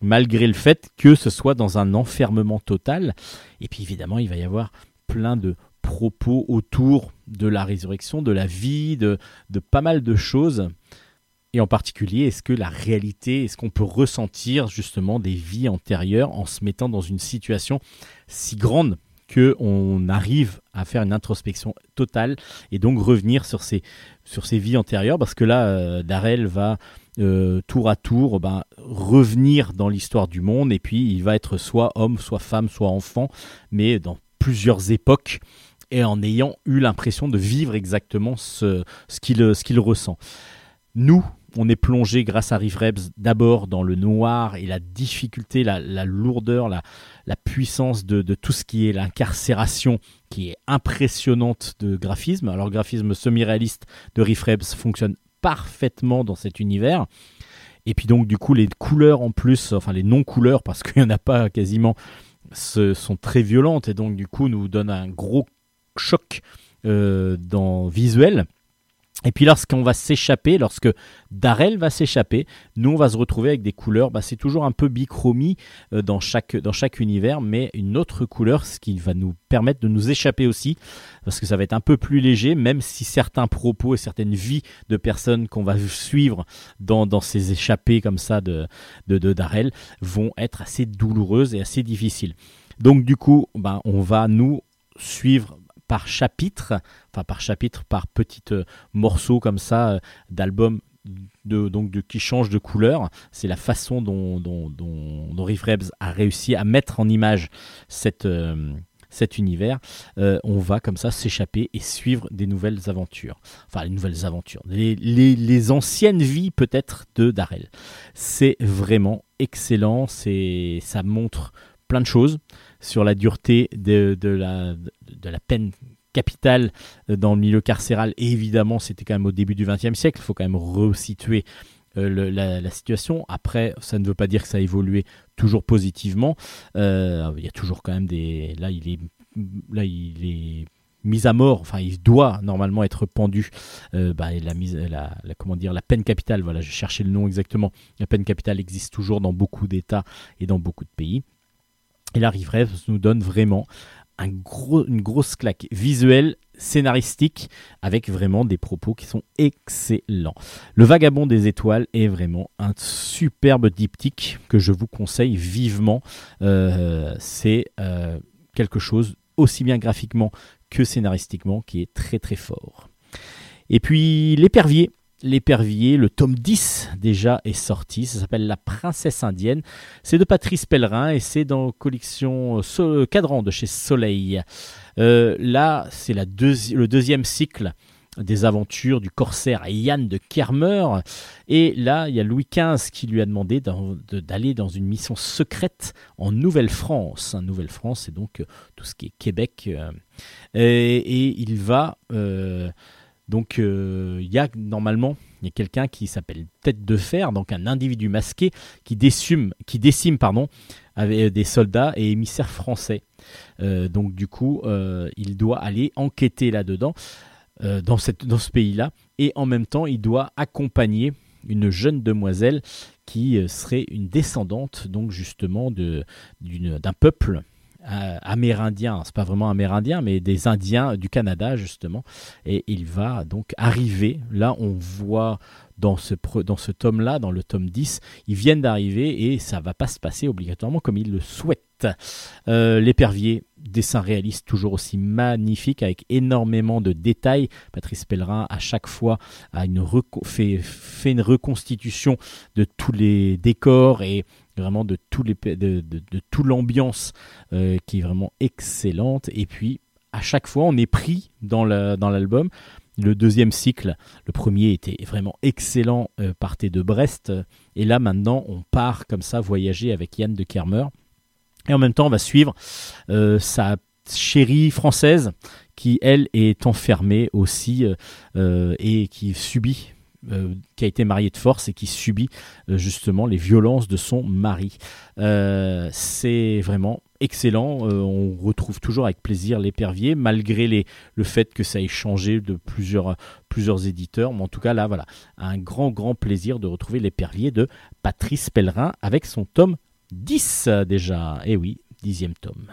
malgré le fait que ce soit dans un enfermement total. Et puis évidemment il va y avoir plein de propos autour de la résurrection de la vie de, de pas mal de choses et en particulier, est-ce que la réalité, est-ce qu'on peut ressentir justement des vies antérieures en se mettant dans une situation si grande que on arrive à faire une introspection totale et donc revenir sur ces, sur ces vies antérieures? Parce que là, euh, Darrell va euh, tour à tour ben, revenir dans l'histoire du monde et puis il va être soit homme, soit femme, soit enfant, mais dans plusieurs époques et en ayant eu l'impression de vivre exactement ce, ce qu'il qu'il ressent. Nous, on est plongé grâce à Riff d'abord dans le noir et la difficulté, la, lourdeur, la, puissance de, tout ce qui est l'incarcération qui est impressionnante de graphisme. Alors le graphisme semi-réaliste de Riff fonctionne parfaitement dans cet univers. Et puis donc du coup les couleurs en plus, enfin les non-couleurs parce qu'il n'y en a pas quasiment, sont très violentes et donc du coup nous donnent un gros choc euh, dans visuel. Et puis lorsqu'on va s'échapper, lorsque Darrell va s'échapper, nous on va se retrouver avec des couleurs, bah, c'est toujours un peu bichromie euh, dans, chaque, dans chaque univers, mais une autre couleur, ce qui va nous permettre de nous échapper aussi, parce que ça va être un peu plus léger, même si certains propos et certaines vies de personnes qu'on va suivre dans, dans ces échappées comme ça de, de, de vont être assez douloureuses et assez difficiles. Donc du coup, bah, on va nous suivre par chapitre, enfin par chapitre, par petits euh, morceaux comme ça euh, d'albums de, donc de, qui changent de couleur. C'est la façon dont, dont, dont, Riff Rebs a réussi à mettre en image cette, euh, cet univers. On va comme ça s'échapper et suivre des nouvelles aventures. Enfin, les nouvelles aventures. Les, les, les anciennes vies peut-être de Darrell. C'est vraiment excellent. Ça montre plein de choses sur la dureté de, la, peine capitale euh, dans le milieu carcéral. Évidemment, c'était quand même au début du XXe siècle. Il faut quand même resituer euh, la, situation. Après, ça ne veut pas dire que ça a évolué toujours positivement. Euh, il y a toujours quand même des. Là, il est, mis à mort. Enfin, il doit normalement être pendu. Bah, la mise, la, la- peine capitale. Voilà, je cherchais le nom exactement. La peine capitale existe toujours dans beaucoup d'États et dans beaucoup de pays. Et la Rêve nous donne vraiment une grosse claque visuelle, scénaristique, avec vraiment des propos qui sont excellents. Le Vagabond des étoiles est vraiment un superbe diptyque que je vous conseille vivement. Euh, C'est euh, quelque chose aussi bien graphiquement que scénaristiquement qui est très très fort. Et puis l'épervier. L'épervier, le tome 10 déjà est sorti, ça s'appelle La princesse indienne. C'est de Patrice Pellerin et c'est dans la collection euh, So- Cadran de chez Soleil. Euh, là, c'est le deuxième cycle des aventures du corsaire Yann de Kermer. Et là, il y a Louis XV qui lui a demandé d'aller dans une mission secrète en Nouvelle-France. Nouvelle-France, c'est donc euh, tout ce qui est Québec. euh, et, il va... euh, donc, euh, il y a normalement il y a quelqu'un qui s'appelle Tête de Fer, donc un individu masqué qui décime, avec des soldats et émissaires français. Euh, donc, du coup, euh, il doit aller enquêter là-dedans, euh, dans, ce pays-là, et en même temps, il doit accompagner une jeune demoiselle qui euh, serait une descendante donc justement d'un peuple euh, amérindien, c'est pas vraiment amérindien, mais des Indiens du Canada justement, et il va donc arriver. Là, on voit dans ce tome-là, dans le tome 10, ils viennent d'arriver et ça va pas se passer obligatoirement comme ils le souhaitent. Euh, L'épervier, dessin réaliste toujours aussi magnifique avec énormément de détails. Patrice Pellerin à chaque fois a fait une reconstitution de tous les décors et vraiment de de toute l'ambiance euh, qui est vraiment excellente. Et puis à chaque fois on est pris dans la- dans l'album. Le deuxième cycle, le premier était vraiment excellent, euh, partait de Brest, et là maintenant on part comme ça voyager avec Yann de Kermer. Et en même temps, on va suivre euh, sa chérie française qui, elle, est enfermée aussi euh, et qui subit, euh, qui a été mariée de force et qui subit euh, justement les violences de son mari. Euh, C'est vraiment excellent. On retrouve toujours avec plaisir l'épervier, malgré les, le fait que ça ait changé de plusieurs, plusieurs éditeurs. Mais en tout cas, là, voilà, un grand, grand plaisir de retrouver l'épervier de Patrice Pellerin avec son tome 10 euh, déjà. Et oui, dixième tome.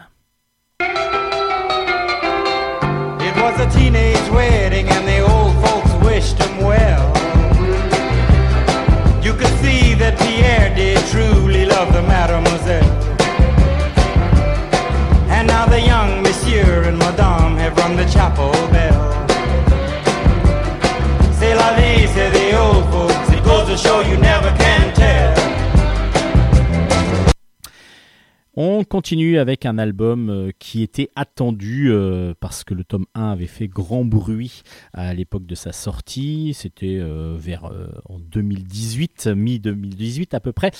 It was a teenage wedding and the old folks wished him well. That Pierre did truly love the mademoiselle. And now the young monsieur and madame have rung the chapel bell. C'est la vie, say the old folks. It goes to show you never On continue avec un album euh, qui était attendu euh, parce que le tome 1 avait fait grand bruit à l'époque de sa sortie. C'était euh, vers en 2018, mi-2018 à peu près.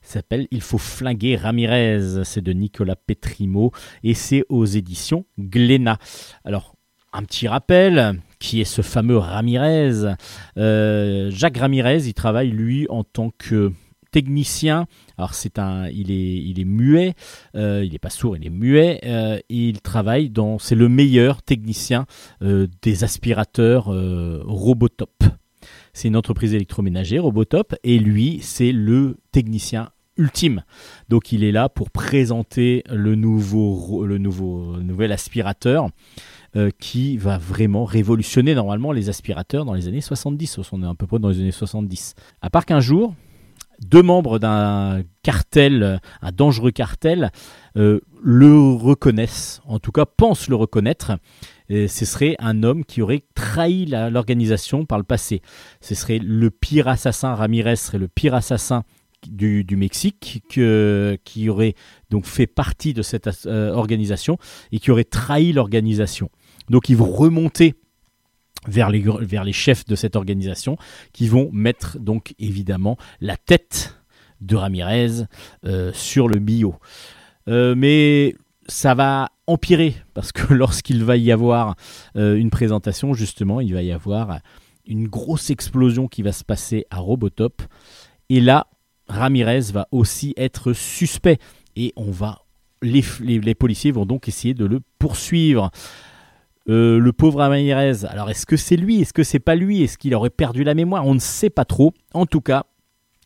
S'appelle Il faut flinguer Ramirez. C'est de Nicolas Petrimo et c'est aux éditions Glénat. Alors, un petit rappel, qui est ce fameux Ramirez Jacques Ramirez, il travaille lui en tant que technicien. Alors c'est un, il est, il est muet, euh, il n'est pas sourd, il est muet. euh, il travaille dans, c'est le meilleur technicien euh, des aspirateurs Robotop. C'est une entreprise électroménager Robotop et lui c'est le technicien ultime. Donc il est là pour présenter le nouveau, le nouveau, le nouvel aspirateur qui va vraiment révolutionner normalement les aspirateurs dans les années 70. On est à peu près dans les années 70. À part qu'un jour, deux membres d'un cartel, un dangereux cartel, euh, le reconnaissent, en tout cas pensent le reconnaître. Ce serait un homme qui aurait trahi l'organisation par le passé. Ce serait le pire assassin, Ramirez serait le pire assassin du, Mexique que- qui aurait donc fait partie de cette euh, organisation et qui aurait trahi l'organisation. Donc ils vont remonter vers les, chefs de cette organisation qui vont mettre donc évidemment la tête de Ramirez euh, sur le bio. Euh, mais ça va empirer parce que *laughs* lorsqu'il va y avoir euh, une présentation, justement, il va y avoir une grosse explosion qui va se passer à Robotop. Et là, Ramirez va aussi être suspect et on va les policiers vont donc essayer de le poursuivre. Euh, le pauvre Ramirez, alors est-ce que c'est lui Est-ce que c'est pas lui Est-ce qu'il aurait perdu la mémoire? On ne sait pas trop. En tout cas,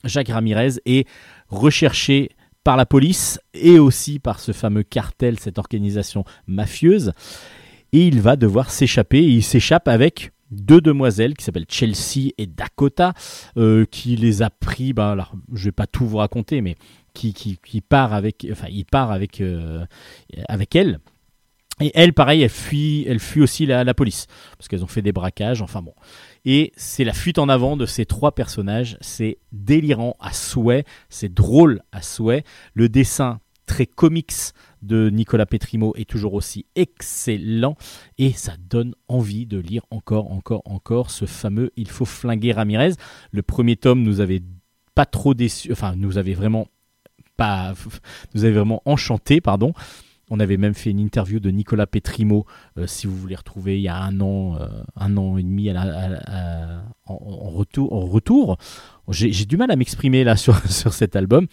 Jacques Ramirez est recherché par la police et aussi par ce fameux cartel, cette organisation mafieuse. Et il va devoir s'échapper. Il s'échappe avec deux demoiselles qui s'appellent Chelsea et Dakota, euh, qui les a pris. Bah, alors, je vais pas tout vous raconter, mais qui, qui, qui part avec, enfin, il part avec, euh, avec elle. Et elle, pareil, elle fuit, elle fuit aussi la, police parce qu'elles ont fait des braquages. Enfin bon. Et c'est la fuite en avant de ces trois personnages. C'est délirant à souhait, c'est drôle à souhait. Le dessin très comics de Nicolas Petrimo est toujours aussi excellent et ça donne envie de lire encore, encore, encore ce fameux Il faut flinguer Ramirez. Le premier tome nous avait pas trop déçu, enfin nous avait vraiment pas, nous avait vraiment enchanté, pardon. On avait même fait une interview de Nicolas Petrimo, euh, si vous voulez retrouver, il y a un an, euh, un an et demi à en, retour. En retour. J'ai j'ai du mal à m'exprimer là *laughs* sur, sur cet album.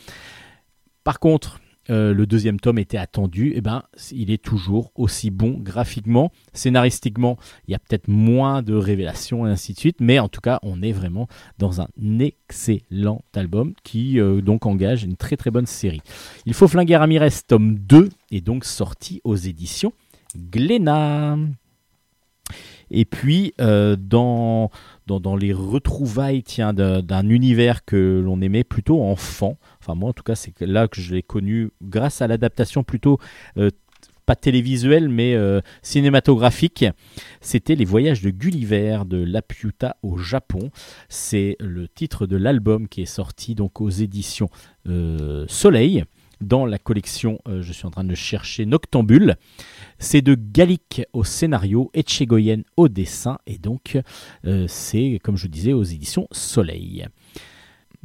Par contre, euh, le deuxième tome était attendu, et ben il est toujours aussi bon graphiquement, scénaristiquement, il y a peut-être moins de révélations et ainsi de suite, mais en tout cas on est vraiment dans un excellent album qui euh, donc engage une très très bonne série. Il faut flinguer Ramirez tome 2 est donc sorti aux éditions Glénat. Et puis euh, dans, dans, les retrouvailles tiens, d'un univers que l'on aimait plutôt enfant, enfin moi en tout cas c'est là que je l'ai connu grâce à l'adaptation plutôt euh, pas télévisuelle mais euh, cinématographique, c'était Les Voyages de Gulliver de Laputa au Japon. C'est le titre de l'album qui est sorti donc aux éditions euh, Soleil dans la collection, je suis en train de chercher Noctambule. C'est de Gallic au scénario, Etchegoyen au dessin, et donc c'est, comme je disais, aux éditions Soleil.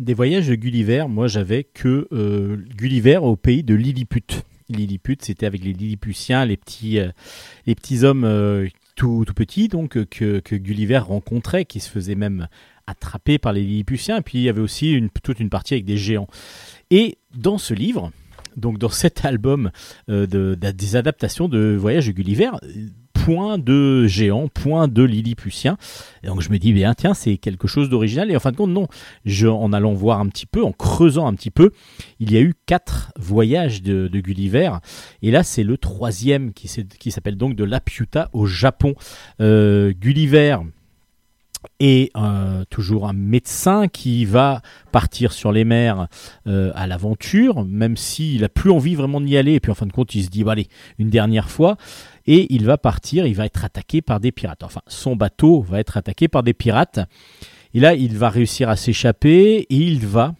Des voyages de Gulliver, moi j'avais que euh, Gulliver au pays de Lilliput. Lilliput, c'était avec les Lilliputiens, les petits, euh, les petits hommes euh, tout, tout petits, donc que, que Gulliver rencontrait, qui se faisaient même attraper par les Lilliputiens. Et puis il y avait aussi toute une partie avec des géants. Et dans ce livre, donc dans cet album de, de- des adaptations de Voyage de Gulliver, point de géants, point de Lilliputiens. Et donc je me dis, bien tiens, c'est quelque chose d'original. Et en fin de compte, non. Je, en allant voir un petit peu, en creusant un petit peu, il y a eu quatre voyages de, Gulliver. Et là, c'est le troisième qui, s'appelle donc de Laputa au Japon. Euh, Gulliver est euh, toujours un médecin qui va partir sur les mers euh, à l'aventure, même s'il a plus envie vraiment d'y aller. Et puis en fin de compte, il se dit, allez, une dernière fois. Et il va partir, il va être attaqué par des pirates. Enfin, son bateau va être attaqué par des pirates. Et là, il va réussir à s'échapper et il va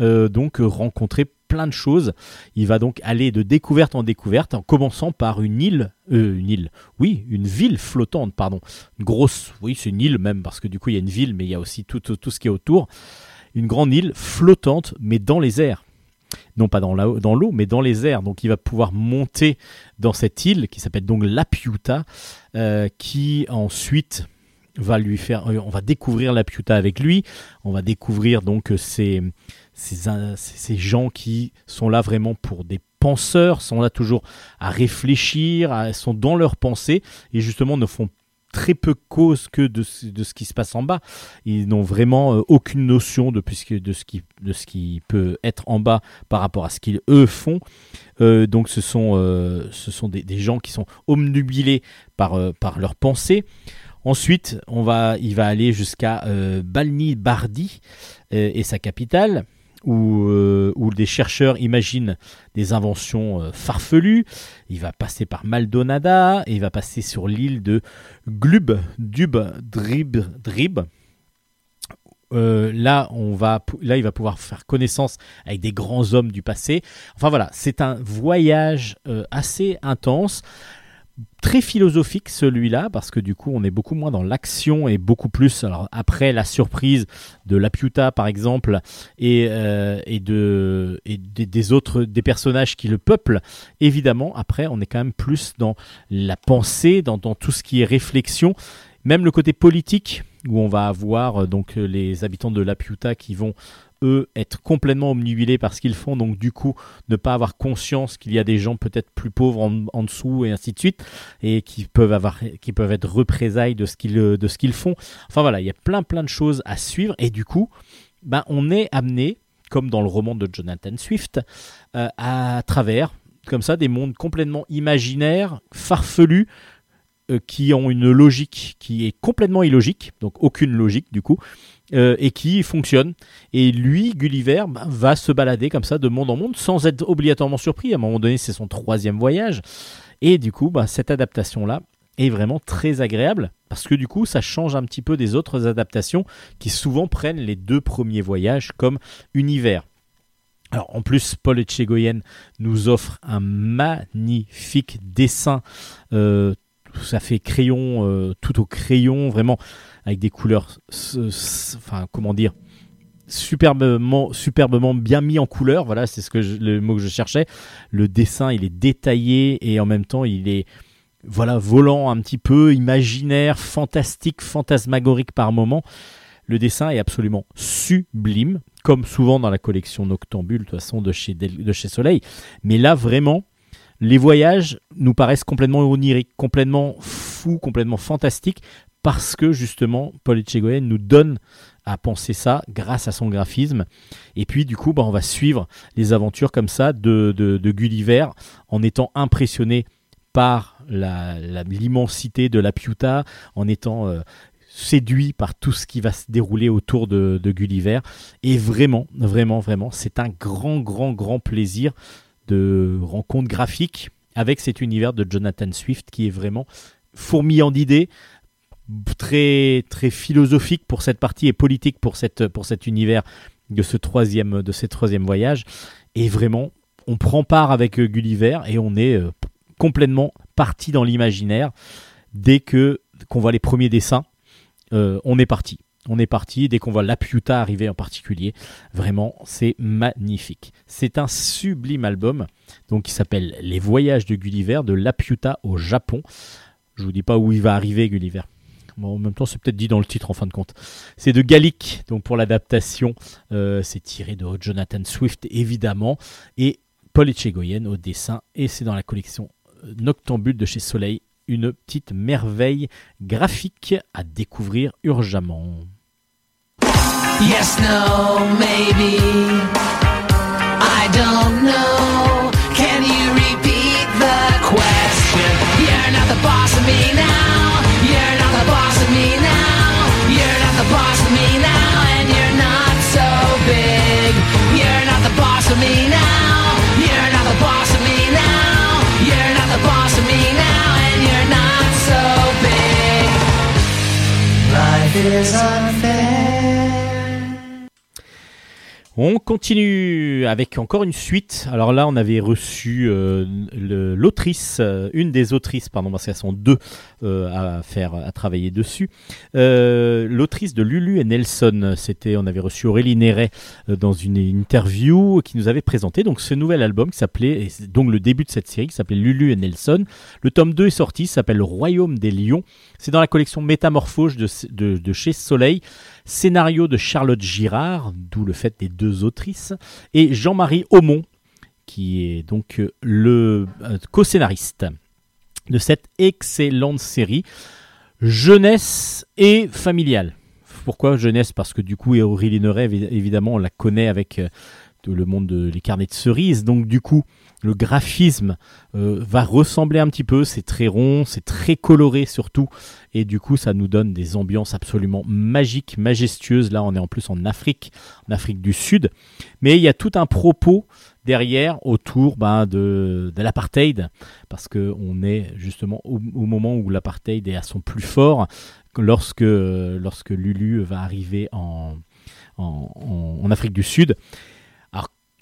euh, donc rencontrer plein de choses. Il va donc aller de découverte en découverte, en commençant par une île, euh, une île, oui, une ville flottante, pardon, une grosse, oui, c'est une île même, parce que du coup il y a une ville, mais il y a aussi tout, ce qui est autour. Une grande île flottante, mais dans les airs. Non pas dans la- dans l'eau, mais dans les airs. Donc il va pouvoir monter dans cette île qui s'appelle donc Lapiuta, euh, qui ensuite va lui faire, euh, on va découvrir Lapiuta avec lui. On va découvrir donc euh, ces, ces, ces gens qui sont là vraiment pour des penseurs, sont là toujours à réfléchir, sont dans leurs pensées et justement ne font très peu cause que de, ce- de ce qui se passe en bas. Ils n'ont vraiment euh, aucune notion de, de, ce qui, de ce qui peut être en bas par rapport à ce qu'ils eux font. Euh, donc ce sont, euh, ce sont des, des gens qui sont omnubilés par, euh, par leurs pensées. Ensuite, on va, il va aller jusqu'à Balni Bardi et sa capitale, où, euh, où des chercheurs imaginent des inventions euh, farfelues. Il va passer par Maldonada et il va passer sur l'île de Glub, Dub, Drib, Drib. Euh, là, on va, là, il va pouvoir faire connaissance avec des grands hommes du passé. Enfin voilà, c'est un voyage euh, assez intense, très philosophique celui-là, parce que du coup, on est beaucoup moins dans l'action et beaucoup plus. Alors après la surprise de Laputa, par exemple, et, euh, et de et des, autres des personnages qui le peuplent, évidemment, après, on est quand même plus dans la pensée, dans, dans tout ce qui est réflexion, même le côté politique où on va avoir euh, donc euh, les habitants de Laputa qui vont eux être complètement omnubilés par ce qu'ils font, donc du coup ne pas avoir conscience qu'il y a des gens peut-être plus pauvres en, dessous et ainsi de suite, et qui peuvent avoir, qui peuvent être représailles de ce qu'ils, de ce qu'ils font. Enfin voilà, il y a plein plein de choses à suivre, et du coup, ben on est amené, comme dans le roman de Jonathan Swift, euh, à travers comme ça des mondes complètement imaginaires, farfelus, euh, qui ont une logique qui est complètement illogique, donc aucune logique du coup, euh, et qui fonctionne. Et lui, Gulliver, bah, va se balader comme ça de monde en monde sans être obligatoirement surpris. À un moment donné, c'est son troisième voyage. Et du coup, bah, cette adaptation-là est vraiment très agréable parce que du coup, ça change un petit peu des autres adaptations qui souvent prennent les deux premiers voyages comme univers. Alors en plus, Paul Etchegoyen nous offre un magnifique dessin. euh, ça fait crayon, euh, tout au crayon, vraiment avec des couleurs, enfin comment dire, superbement, superbement bien mis en couleur. Voilà, c'est ce que je- le mot que je cherchais. Le dessin, il est détaillé et en même temps, il est voilà volant un petit peu, imaginaire, fantastique, fantasmagorique par moment. Le dessin est absolument sublime, comme souvent dans la collection Noctambule, de toute façon, de chez, de chez Soleil. Mais là, vraiment, les voyages nous paraissent complètement oniriques, complètement fous, complètement fantastiques, parce que justement, Paul Etchegoyen nous donne à penser ça grâce à son graphisme. Et puis, du coup, bah, on va suivre les aventures comme ça de, de, Gulliver en étant impressionné par l'immensité de la Piuta, en étant euh, séduit par tout ce qui va se dérouler autour de Gulliver. Et vraiment, vraiment, vraiment, c'est un grand, grand, grand plaisir de rencontre graphique avec cet univers de Jonathan Swift qui est vraiment fourmillant d'idées, très, très philosophique pour cette partie et politique pour, cet univers de ce troisième, de ce troisième voyage. Et vraiment, on prend part avec euh, Gulliver et on est euh, complètement parti dans l'imaginaire. Dès que qu'on voit les premiers dessins, euh, on est parti. On est parti dès qu'on voit la Piuta arriver en particulier. Vraiment, c'est magnifique. C'est un sublime album, donc qui s'appelle Les Voyages de Gulliver de la Piuta au Japon. Je vous dis pas où il va arriver Gulliver. En même temps, c'est peut-être dit dans le titre en fin de compte. C'est de Gallic, donc pour l'adaptation, euh, c'est tiré de Jonathan Swift évidemment et Paul Etchegoyen au dessin et c'est dans la collection euh, Noctambule de chez Soleil, une petite merveille graphique à découvrir urgemment. Yes, no, maybe. I don't know. Can you repeat the question? You're not the boss of me now. You're not the boss of me now. You're not the boss of me now. And you're not so big. You're not the boss of me now. You're not the boss of me now. You're not the boss of me now. And you're not so big. Life is unfair. On continue avec encore une suite. Alors là, on avait reçu euh, l'autrice, euh, une des autrices, pardon, parce qu'elles sont deux euh, à faire, à travailler dessus. L'autrice de Lulu et Nelson, c'était, on avait reçu Aurélie Néret dans une interview qui nous avait présenté donc ce nouvel album qui s'appelait, donc le début de cette série qui s'appelait Lulu et Nelson. Le tome 2 est sorti, s'appelle Le Royaume des Lions. C'est dans la collection Métamorphose de chez Soleil. Scénario de Charlotte Girard, d'où le fait des deux autrices, et Jean-Marie Aumont, qui est donc euh, le euh, co-scénariste de cette excellente série, jeunesse et familiale. Pourquoi jeunesse? Parce que du coup, Aurélie évi- évidemment, on la connaît avec euh, le monde de les carnets de cerises, donc du coup, le graphisme euh, va ressembler un petit peu, c'est très rond, c'est très coloré surtout, et du coup ça nous donne des ambiances absolument magiques, majestueuses. Là on est en plus en Afrique, en Afrique du Sud, mais il y a tout un propos derrière autour ben, de, l'apartheid, parce que on est justement au, moment où l'apartheid est à son plus fort, lorsque, lorsque Lulu va arriver en Afrique du Sud.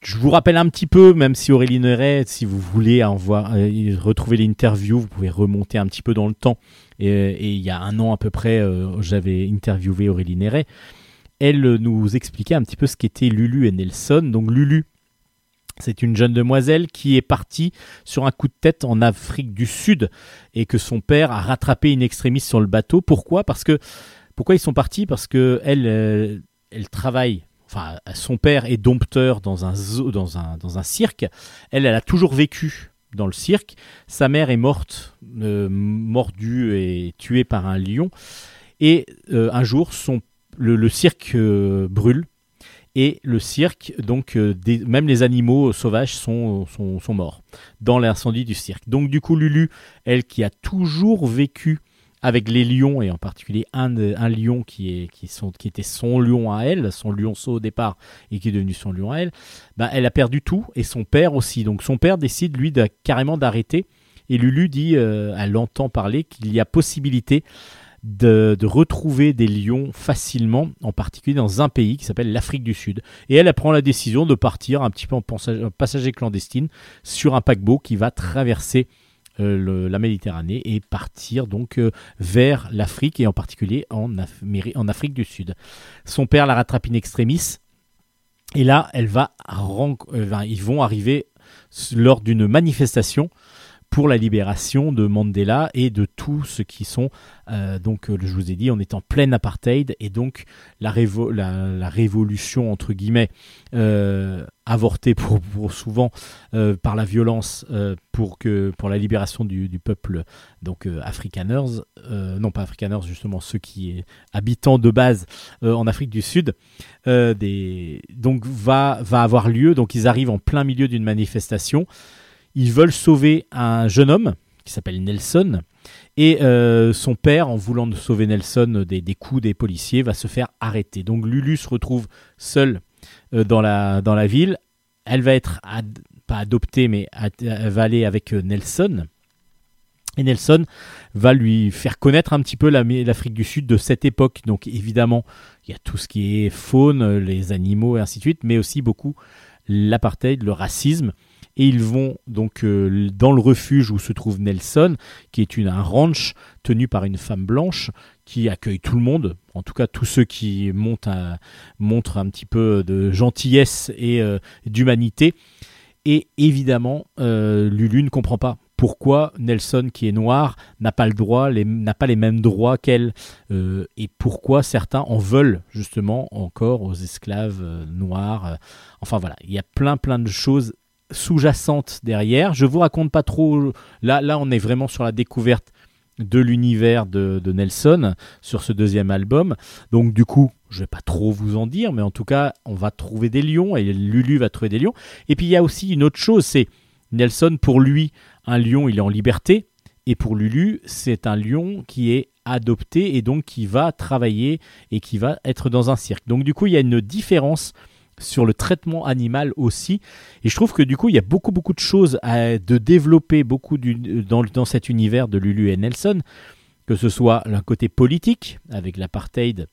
Je vous rappelle un petit peu, même si Aurélie Neret, si vous voulez en voir, euh, retrouver l'interview, vous pouvez remonter un petit peu dans le temps. Et, il y a un an à peu près, euh, j'avais interviewé Aurélie Neret. Elle euh, nous expliquait un petit peu ce qu'était Lulu et Nelson. Donc Lulu, c'est une jeune demoiselle qui est partie sur un coup de tête en Afrique du Sud et que son père a rattrapé une extrémiste sur le bateau. Pourquoi? Parce que pourquoi ils sont partis? Parce que elle, elle travaille. Son père est dompteur dans un cirque. Elle, elle a toujours vécu dans le cirque. Sa mère est morte, euh, mordue et tuée par un lion. Et euh, un jour, le, cirque euh, brûle et le cirque, donc même les animaux sauvages sont morts dans l'incendie du cirque. Donc du coup, Lulu, elle qui a toujours vécu avec les lions et en particulier un, un lion qui, est, qui, sont, qui était son lion à elle, son lionceau au départ et qui est devenu son lion à elle, bah, elle a perdu tout et son père aussi. Donc son père décide lui carrément d'arrêter et Lulu dit, euh, elle entend parler qu'il y a possibilité de, de retrouver des lions facilement, en particulier dans un pays qui s'appelle l'Afrique du Sud. Et elle, prend la décision de partir un petit peu en passage- passager clandestine sur un paquebot qui va traverser le- la Méditerranée et partir donc euh, vers l'Afrique et en particulier en, en Afrique du Sud. Son père la rattrape in extremis et là, elle va euh, ils vont arriver lors d'une manifestation pour la libération de Mandela et de tous ceux qui sont euh, donc euh, je vous ai dit on est en pleine apartheid et donc la, révo- la, la révolution entre guillemets euh, avortée pour, souvent par la violence pour que la libération du, peuple donc afrikaners non pas afrikaners justement ceux qui habitants de base en Afrique du Sud va avoir lieu. Donc ils arrivent en plein milieu d'une manifestation ils veulent sauver un jeune homme qui s'appelle Nelson et euh, son père, en voulant sauver Nelson des, coups des policiers, va se faire arrêter. Donc Lulu se retrouve seule euh, dans, la, dans la ville. Elle va être, pas adoptée, mais ad- elle va aller avec euh, Nelson. Et Nelson va lui faire connaître un petit peu la- l'Afrique du Sud de cette époque. Donc évidemment, il y a tout ce qui est faune, les animaux et ainsi de suite, mais aussi beaucoup l'apartheid, le racisme. Et ils vont donc euh, dans le refuge où se trouve Nelson, qui est une, un ranch tenu par une femme blanche qui accueille tout le monde, en tout cas tous ceux qui montrent un petit peu de gentillesse et euh, d'humanité. Et évidemment, euh, Lulu ne comprend pas pourquoi Nelson, qui est noir, n'a pas le droit, n'a pas les mêmes droits qu'elle, et pourquoi certains en veulent justement encore aux esclaves noirs. enfin voilà, il y a plein plein de choses sous-jacentes derrière. Je vous raconte pas trop. Là, là, on est vraiment sur la découverte de l'univers de, de Nelson sur ce deuxième album. Donc du coup, je vais pas trop vous en dire, mais en tout cas, on va trouver des lions et Lulu va trouver des lions. Et puis il y a aussi une autre chose, c'est Nelson pour lui, un lion, il est en liberté, et pour Lulu, c'est un lion qui est adopté et donc qui va travailler et qui va être dans un cirque. Donc du coup, il y a une différence sur le traitement animal aussi. Et je trouve que du coup, il y a beaucoup, beaucoup de choses à de développer beaucoup dans cet univers de Lulu et Nelson, que ce soit d'un côté politique, avec l'apartheid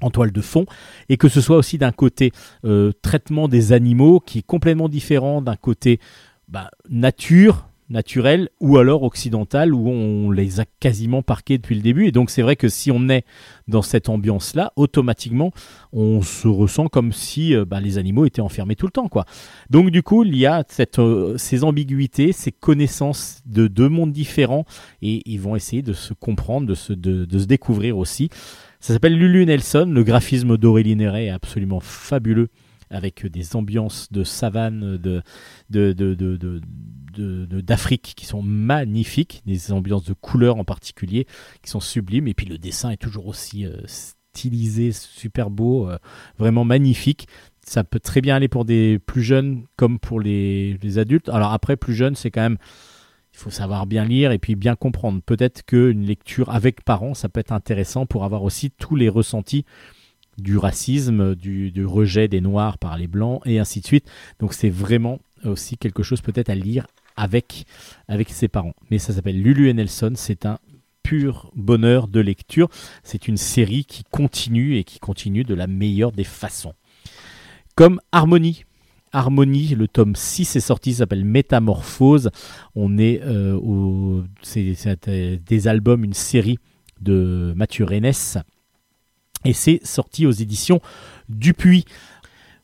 en toile de fond, et que ce soit aussi d'un côté euh, traitement des animaux qui est complètement différent d'un côté bah, nature, naturel, ou alors occidental, où on les a quasiment parqués depuis le début. Et donc c'est vrai que si on est dans cette ambiance-là, automatiquement, on se ressent comme si euh, bah, les animaux étaient enfermés tout le temps. quoi. Donc du coup, il y a cette, euh, ces ambiguïtés, ces connaissances de deux mondes différents, et ils vont essayer de se comprendre, de se, de, se découvrir aussi. Ça s'appelle Lulu Nelson, le graphisme d'Aurélie Néret est absolument fabuleux, avec des ambiances de savane, de, de, de, d'Afrique qui sont magnifiques, des ambiances de couleurs en particulier qui sont sublimes, et puis le dessin est toujours aussi euh, stylisé, super beau, euh, vraiment magnifique. Ça peut très bien aller pour des plus jeunes comme pour les, adultes. Alors après, plus jeunes, c'est quand même il faut savoir bien lire et puis bien comprendre. Peut-être qu'une lecture avec parents, ça peut être intéressant pour avoir aussi tous les ressentis du racisme, du rejet des noirs par les blancs et ainsi de suite. Donc c'est vraiment aussi quelque chose peut-être à lire avec, avec ses parents. Mais ça s'appelle Lulu et Nelson, c'est un pur bonheur de lecture. C'est une série qui continue et qui continue de la meilleure des façons. Comme Harmonie. Harmonie, le tome 6 est sorti, s'appelle Métamorphose. On est euh, au. C'est des albums, une série de Mathieu Rennes. Et c'est sorti aux éditions Dupuis.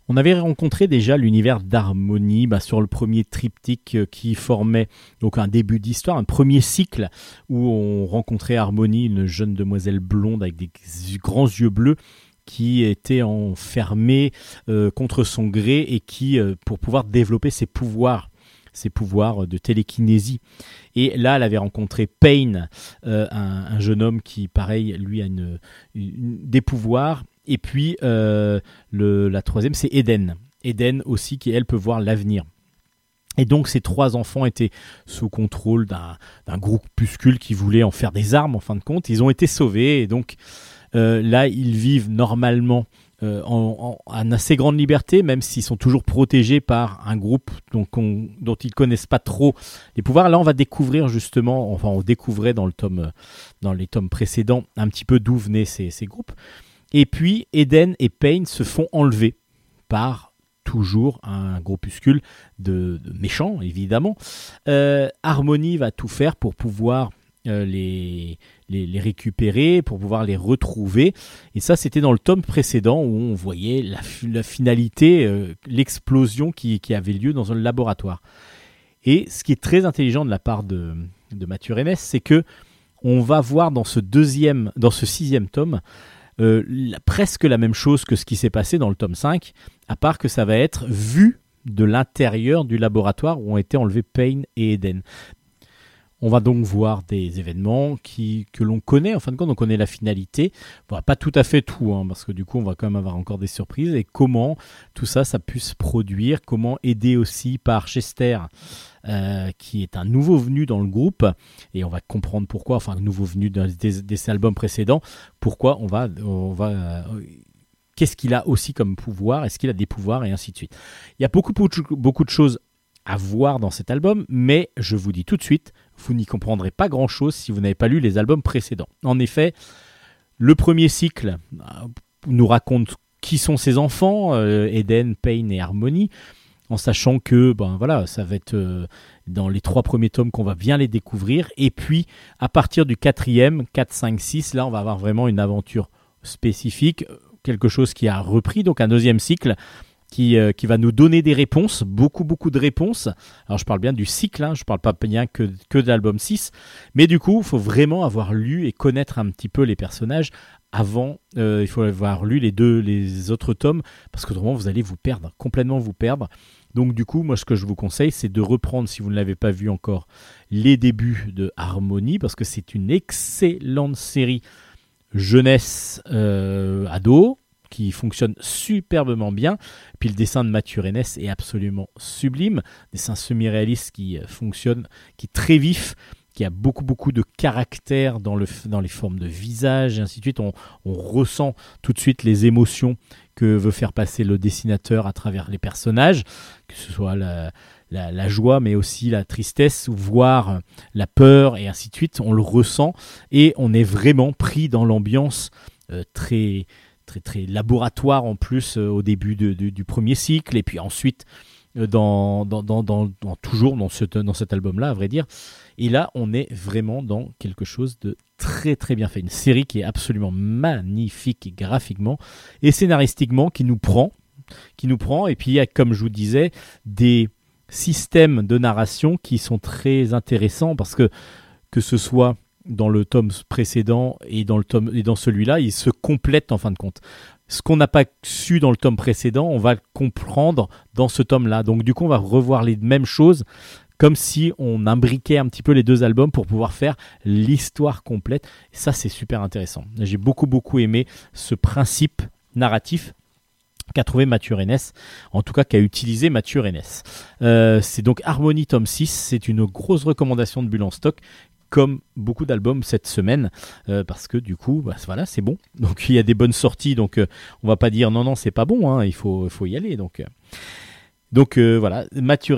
On avait rencontré déjà l'univers d'Harmonie bah, sur le premier triptyque euh, qui formait donc un début d'histoire, un premier cycle où on rencontrait Harmonie, une jeune demoiselle blonde avec des grands yeux bleus qui était enfermée euh, contre son gré et qui, euh, pour pouvoir développer ses pouvoirs, ses pouvoirs de télékinésie. Et là, elle avait rencontré Payne, euh, un, un jeune homme qui, pareil, lui a une- des pouvoirs. Et puis, euh, la troisième, c'est Eden. Eden aussi, qui, elle, peut voir l'avenir. Et donc ces trois enfants étaient sous contrôle d'un groupuscule qui voulait en faire des armes en fin de compte. Ils ont été sauvés et donc euh, là ils vivent normalement euh, en, assez grande liberté, même s'ils sont toujours protégés par un groupe dont ils connaissent pas trop les pouvoirs. Là on va découvrir justement, enfin on découvrait dans les tomes précédents un petit peu d'où venaient ces groupes. Et puis Eden et Payne se font enlever par toujours un groupuscule de, de méchants, évidemment. Euh, Harmony va tout faire pour pouvoir euh, les, les, récupérer, pour pouvoir les retrouver. Et ça, c'était dans le tome précédent où on voyait la, fi- la finalité, euh, l'explosion qui, avait lieu dans un laboratoire. Et ce qui est très intelligent de la part de, de Mathieu Rennes, c'est que on va voir dans ce deuxième, dans ce sixième tome, euh, presque la même chose que ce qui s'est passé dans le tome 5, à part que ça va être vu de l'intérieur du laboratoire où ont été enlevés Payne et Eden. On va donc voir des événements qui, que l'on connaît, en fin de compte, on connaît la finalité. Bon, pas tout à fait tout, hein, parce que du coup, on va quand même avoir encore des surprises. Et comment tout ça, ça puisse produire, comment aider aussi par Chester, euh, qui est un nouveau venu dans le groupe, et on va comprendre pourquoi, enfin, nouveau venu des, des albums précédents, pourquoi on va... On va euh, Qu'est-ce qu'il a aussi comme pouvoir Est-ce qu'il a des pouvoirs Et ainsi de suite. Il y a beaucoup, beaucoup, de choses à voir dans cet album, mais je vous dis tout de suite, vous n'y comprendrez pas grand-chose si vous n'avez pas lu les albums précédents. En effet, le premier cycle euh, nous raconte qui sont ses enfants, Eden, Payne et Harmony, en sachant que ben voilà, ça va être euh, dans les trois premiers tomes qu'on va bien les découvrir, et puis à partir du quatrième, 4, 5, 6, là on va avoir vraiment une aventure spécifique, quelque chose qui a repris, donc un deuxième cycle qui, euh, qui va nous donner des réponses, beaucoup beaucoup de réponses. Alors je parle bien du cycle, hein, je parle pas bien que, que de l'album 6, mais du coup il faut vraiment avoir lu et connaître un petit peu les personnages avant, euh, il faut avoir lu les deux, les autres tomes, parce qu'autrement vous allez vous perdre, complètement vous perdre. Donc du coup, moi ce que je vous conseille, c'est de reprendre, si vous ne l'avez pas vu encore, les débuts de Harmony, parce que c'est une excellente série jeunesse euh, ado qui fonctionne superbement bien. Puis le dessin de Mathieu Rennes est absolument sublime, dessin semi-réaliste qui euh, fonctionne, qui est très vif, qui a beaucoup beaucoup de caractère dans, le, dans les formes de visage et ainsi de suite. On, ressent tout de suite les émotions que veut faire passer le dessinateur à travers les personnages, que ce soit la, joie, mais aussi la tristesse, voire la peur et ainsi de suite. On le ressent et on est vraiment pris dans l'ambiance euh, très très très laboratoire en plus euh, au début du premier cycle et puis ensuite dans, dans, dans, dans- toujours dans, ce, dans cet album là à vrai dire. Et là on est vraiment dans quelque chose de très très bien fait. Une série qui est absolument magnifique graphiquement et scénaristiquement qui nous prend qui nous prend. Et puis il y a comme je vous disais des systèmes de narration qui sont très intéressants parce que que ce soit dans le tome précédent et dans le tome et dans celui-là, ils se complètent en fin de compte. Ce qu'on n'a pas su dans le tome précédent, on va le comprendre dans ce tome-là. Donc du coup, on va revoir les mêmes choses comme si on imbriquait un petit peu les deux albums pour pouvoir faire l'histoire complète. Ça, c'est super intéressant. J'ai beaucoup beaucoup aimé ce principe narratif qu'a trouvé Mathieu Rennes, en tout cas qu'a utilisé Mathieu Rennes. Euh, c'est donc Harmony tome 6, c'est une grosse recommandation de Bulle en stock comme beaucoup d'albums cette semaine euh, parce que du coup bah, voilà c'est bon *laughs* donc il y a des bonnes sorties donc euh, on va pas dire non non c'est pas bon hein, il faut y aller donc euh. donc voilà Mathieu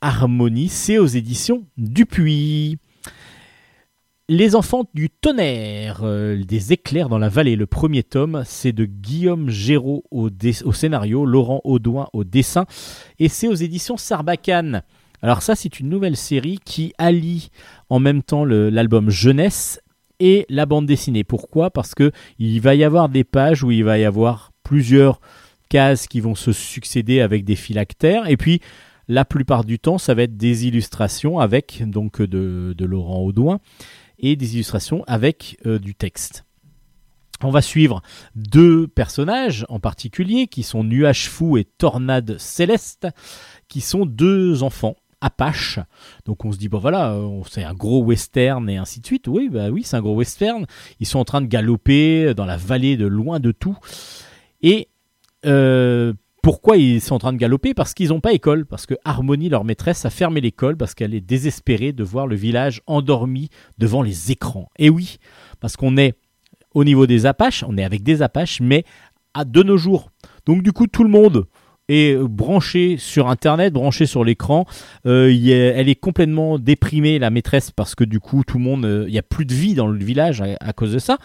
Harmonie c'est aux éditions Dupuis les enfants du tonnerre, des éclairs dans la vallée. Le premier tome, c'est de Guillaume Géraud au, au scénario, Laurent Audouin au dessin, et c'est aux éditions Sarbacane. Alors ça, c'est une nouvelle série qui allie en même temps l'album jeunesse et la bande dessinée. Pourquoi? Parce que il va y avoir des pages où il va y avoir plusieurs cases qui vont se succéder avec des phylactères, et puis la plupart du temps, ça va être des illustrations avec donc de, de Laurent Audouin et des illustrations avec euh, du texte. On va suivre deux personnages en particulier qui sont Nuage Fou et Tornade Céleste, qui sont deux enfants Apache. Donc on se dit bon voilà, euh, c'est un gros western et ainsi de suite. Oui, bah oui, c'est un gros western. Ils sont en train de galoper dans la vallée de loin de tout. Et euh, pourquoi ils sont en train de galoper? Parce qu'ils n'ont pas école, parce que Harmonie, leur maîtresse, a fermé l'école parce qu'elle est désespérée de voir le village endormi devant les écrans. Et oui, parce qu'on est au niveau des Apaches, on est avec des Apaches, mais à de nos jours. Donc du coup, tout le monde est branché sur Internet, branché sur l'écran. Euh, elle est complètement déprimée, la maîtresse, parce que du coup, tout le monde, euh, il n'y a plus de vie dans le village à- cause de ça.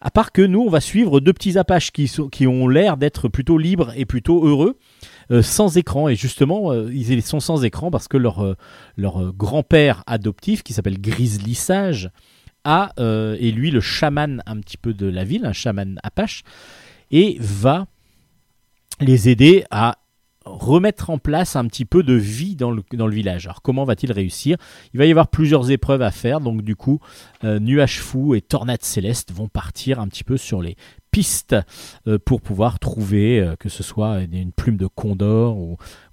À part que nous, on va suivre deux petits Apaches qui, sont, qui ont l'air d'être plutôt libres et plutôt heureux, euh, sans écran. Et justement, euh, ils sont sans écran parce que leur, euh, leur euh, grand-père adoptif, qui s'appelle Grizzly Sage, a, euh, est lui le chaman un petit peu de la ville, un chaman Apache, et va les aider à remettre en place un petit peu de vie dans le, village. Alors comment va-t-il réussir? Il va y avoir plusieurs épreuves à faire, donc du coup, euh, Nuage Fou et Tornade Céleste vont partir un petit peu sur les pistes euh, pour pouvoir trouver euh, que ce soit une, plume de condor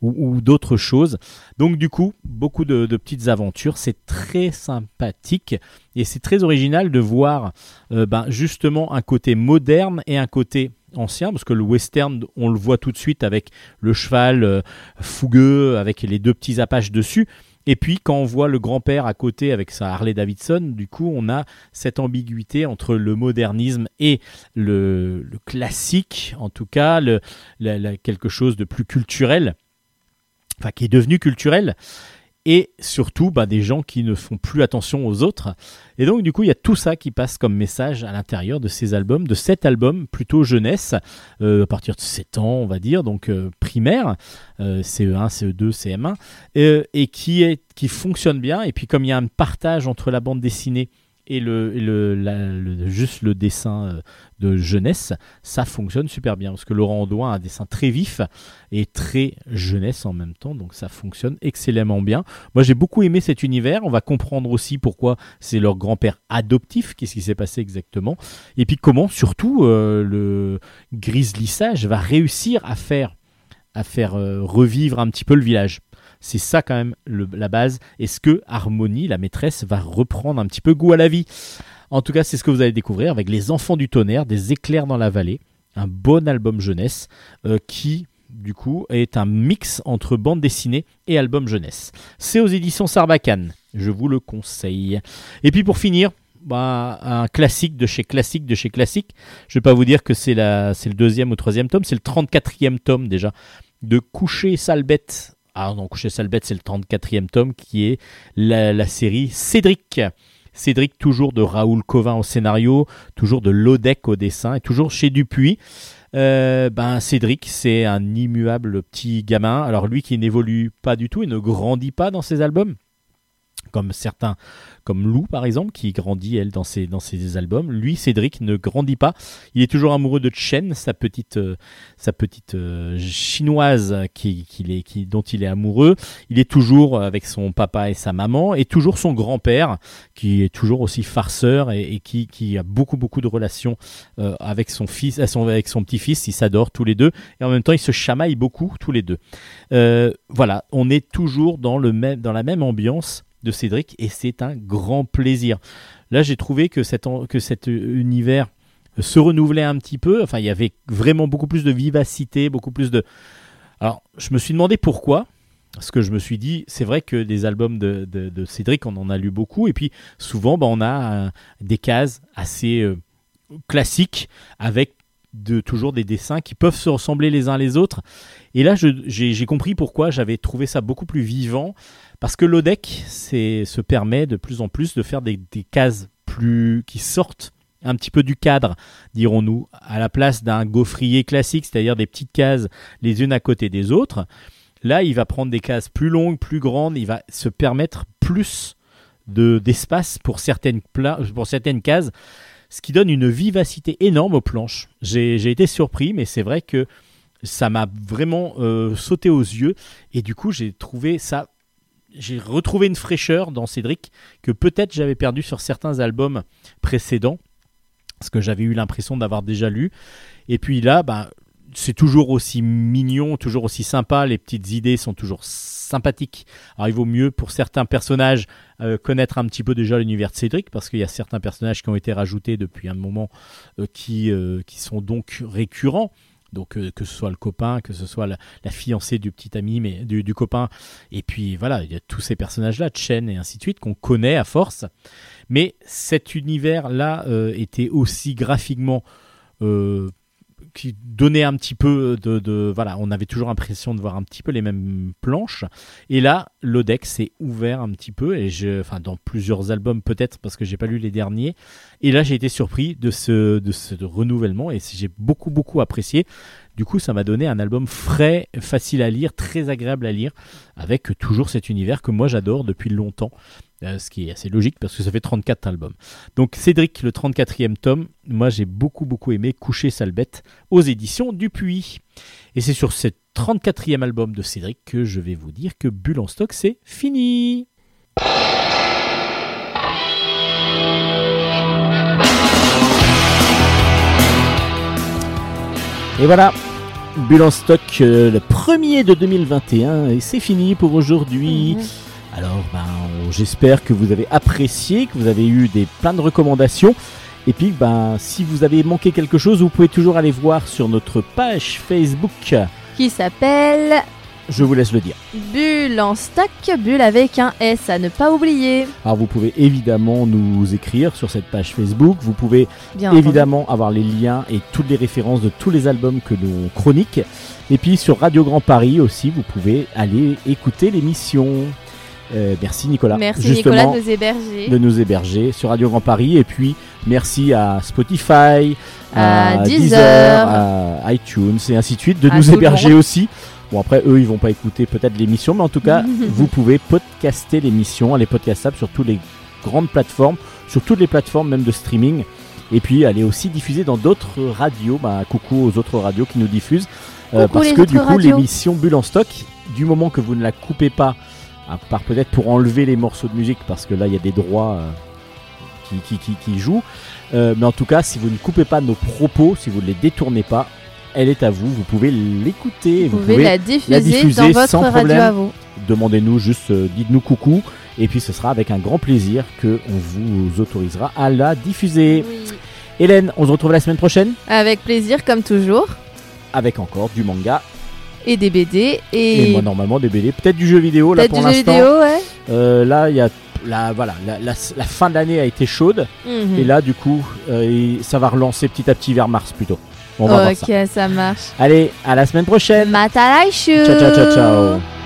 ou, d'autres choses. Donc du coup, beaucoup de, de petites aventures, c'est très sympathique et c'est très original de voir euh, ben, justement un côté moderne et un côté ancien, parce que le western, on le voit tout de suite avec le cheval euh, fougueux, avec les deux petits apaches dessus. Et puis quand on voit le grand-père à côté avec sa Harley Davidson, du coup on a cette ambiguïté entre le modernisme et le, classique, en tout cas le, quelque chose de plus culturel, enfin qui est devenu culturel, et surtout bah, des gens qui ne font plus attention aux autres. Et donc du coup il y a tout ça qui passe comme message à l'intérieur de ces albums, de cet album plutôt jeunesse, euh, à partir de 7 ans on va dire, donc euh, primaire, euh, CE1, CE2, CM1, euh, et qui, est, qui fonctionne bien. Et puis comme il y a un partage entre la bande dessinée et le, juste le dessin euh, de jeunesse, ça fonctionne super bien. Parce que Laurent Audouin a un dessin très vif et très jeunesse en même temps, donc ça fonctionne excellemment bien. Moi j'ai beaucoup aimé cet univers, on va comprendre aussi pourquoi c'est leur grand-père adoptif, qu'est-ce qui s'est passé exactement, et puis comment surtout euh, le Grizzly Sage va réussir à faire, à faire euh, revivre un petit peu le village. C'est ça quand même la base. Est-ce que Harmonie, la maîtresse, va reprendre un petit peu goût à la vie? En tout cas, c'est ce que vous allez découvrir avec Les Enfants du Tonnerre, des éclairs dans la vallée, un bon album jeunesse euh, qui, du coup, est un mix entre bande dessinée et album jeunesse. C'est aux éditions Sarbacane, je vous le conseille. Et puis pour finir, bah, un classique de chez classique de chez classique. Je vais pas vous dire que c'est c'est le deuxième ou troisième tome, c'est le 34e tome déjà de Coucher sale Ah Coucher sale bête, c'est le 34e tome qui est la, série Cédric. Cédric, toujours de Raoul Covin au scénario, toujours de Lodec au dessin et toujours chez Dupuis. Euh, ben Cédric, c'est un immuable petit gamin. Alors lui qui n'évolue pas du tout et ne grandit pas dans ses albums, comme certains, comme Lou par exemple, qui grandit elle dans ses dans ses albums. Lui, Cédric ne grandit pas. Il est toujours amoureux de Chen, sa petite euh, sa petite euh, chinoise qui, est, qui, dont il est amoureux. Il est toujours avec son papa et sa maman et toujours son grand-père qui est toujours aussi farceur et, et qui, qui a beaucoup beaucoup de relations euh, avec son fils, son, avec son petit-fils. Ils s'adorent tous les deux et en même temps ils se chamaillent beaucoup tous les deux. Euh, voilà, on est toujours dans le même dans la même ambiance de Cédric et c'est un grand plaisir. Là, j'ai trouvé que cet, que cet univers se renouvelait un petit peu. Enfin, il y avait vraiment beaucoup plus de vivacité, beaucoup plus de. Alors, je me suis demandé pourquoi. Parce que je me suis dit, c'est vrai que des albums de, de- Cédric, on en a lu beaucoup. Et puis, souvent, bah, on a euh, des cases assez euh, classiques avec de, toujours des dessins qui peuvent se ressembler les uns les autres. Et là, j'ai compris pourquoi j'avais trouvé ça beaucoup plus vivant. Parce que l'ODEC se permet de plus en plus de faire des, cases plus qui sortent un petit peu du cadre, dirons-nous, à la place d'un gaufrier classique, c'est-à-dire des petites cases les unes à côté des autres. Là, il va prendre des cases plus longues, plus grandes, il va se permettre plus de d'espace pour certaines pour certaines cases, ce qui donne une vivacité énorme aux planches. J'ai j'ai été surpris, mais c'est vrai que ça m'a vraiment euh, sauté aux yeux et du coup j'ai trouvé ça j'ai retrouvé une fraîcheur dans Cédric que peut-être j'avais perdu sur certains albums précédents parce que j'avais eu l'impression d'avoir déjà lu et puis là bah c'est toujours aussi mignon, toujours aussi sympa, les petites idées sont toujours sympathiques. Alors il vaut mieux pour certains personnages euh, connaître un petit peu déjà l'univers de Cédric parce qu'il y a certains personnages qui ont été rajoutés depuis un moment euh, qui, euh, qui sont donc récurrents. Donc euh, que ce soit le copain, que ce soit la, la fiancée du petit ami, mais du, du copain, et puis voilà, il y a tous ces personnages-là, Chen et ainsi de suite, qu'on connaît à force. Mais cet univers-là euh, était aussi graphiquement euh, qui donnait un petit peu de, de- voilà on avait toujours l'impression de voir un petit peu les mêmes planches. Et là l'Odex s'est ouvert un petit peu et enfin dans plusieurs albums peut-être parce que j'ai pas lu les derniers. Et là j'ai été surpris de ce de ce renouvellement et j'ai beaucoup beaucoup apprécié. Du coup ça m'a donné un album frais facile à lire très agréable à lire avec toujours cet univers que moi j'adore depuis longtemps Euh, ce qui est assez logique parce que ça fait 34 albums. Donc Cédric, le 34e tome, moi j'ai beaucoup beaucoup aimé Coucher sale bête aux éditions Dupuis. Et c'est sur ce 34e album de Cédric que je vais vous dire que Bulle stock c'est fini. Et voilà, Bulle en stock, euh, le premier de 2021, et c'est fini pour aujourd'hui. Alors, ben, j'espère que vous avez apprécié, que vous avez eu des plein de recommandations. Et puis, ben, si vous avez manqué quelque chose, vous pouvez toujours aller voir sur notre page Facebook. Qui s'appelle Je vous laisse le dire. Bulle en stock, bulle avec un S à ne pas oublier. Alors, vous pouvez évidemment nous écrire sur cette page Facebook. Vous pouvez Bien entendu. évidemment avoir les liens et toutes les références de tous les albums que l'on chronique. Et puis sur Radio Grand Paris aussi, vous pouvez aller écouter l'émission. Euh, merci Nicolas. Merci Justement, Nicolas de nous héberger. de nous héberger sur Radio Grand Paris. Et puis merci à Spotify, À à, Deezer. à iTunes et ainsi de suite de nous héberger aussi. Bon après eux ils vont pas écouter peut-être l'émission mais en tout cas *laughs* vous pouvez podcaster l'émission, elle est podcastable sur toutes les grandes plateformes, sur toutes les plateformes même de streaming et puis elle est aussi diffusée dans d'autres radios, bah, coucou aux autres radios qui nous diffusent Euh, parce que du coup l'émission Bulle en stock du moment que vous ne la coupez pas à part peut-être pour enlever les morceaux de musique parce que là il y a des droits euh, qui, qui, qui, qui jouent Euh, mais en tout cas si vous ne coupez pas nos propos, si vous ne les détournez pas elle est à vous, vous pouvez l'écouter, Vous pouvez la diffuser, diffuser dans votre sans radio problème. à vous. demandez-nous juste, euh, dites-nous coucou, et puis ce sera avec un grand plaisir que on vous autorisera à la diffuser. Hélène, on se retrouve la semaine prochaine Avec plaisir, comme toujours. avec encore du manga Et des BD. et, Et, moi normalement des BD, peut-être du jeu vidéo là peut-être pour du jeu l'instant. vidéo, ouais. Euh, là il y a la voilà la, la- la fin d'année a été chaude Mhm. et là du coup euh, ça va relancer petit à petit vers mars plutôt. On va voir ça. ok, ça marche. Allez, à la semaine prochaine. Matalaishu Ciao ciao ciao ciao.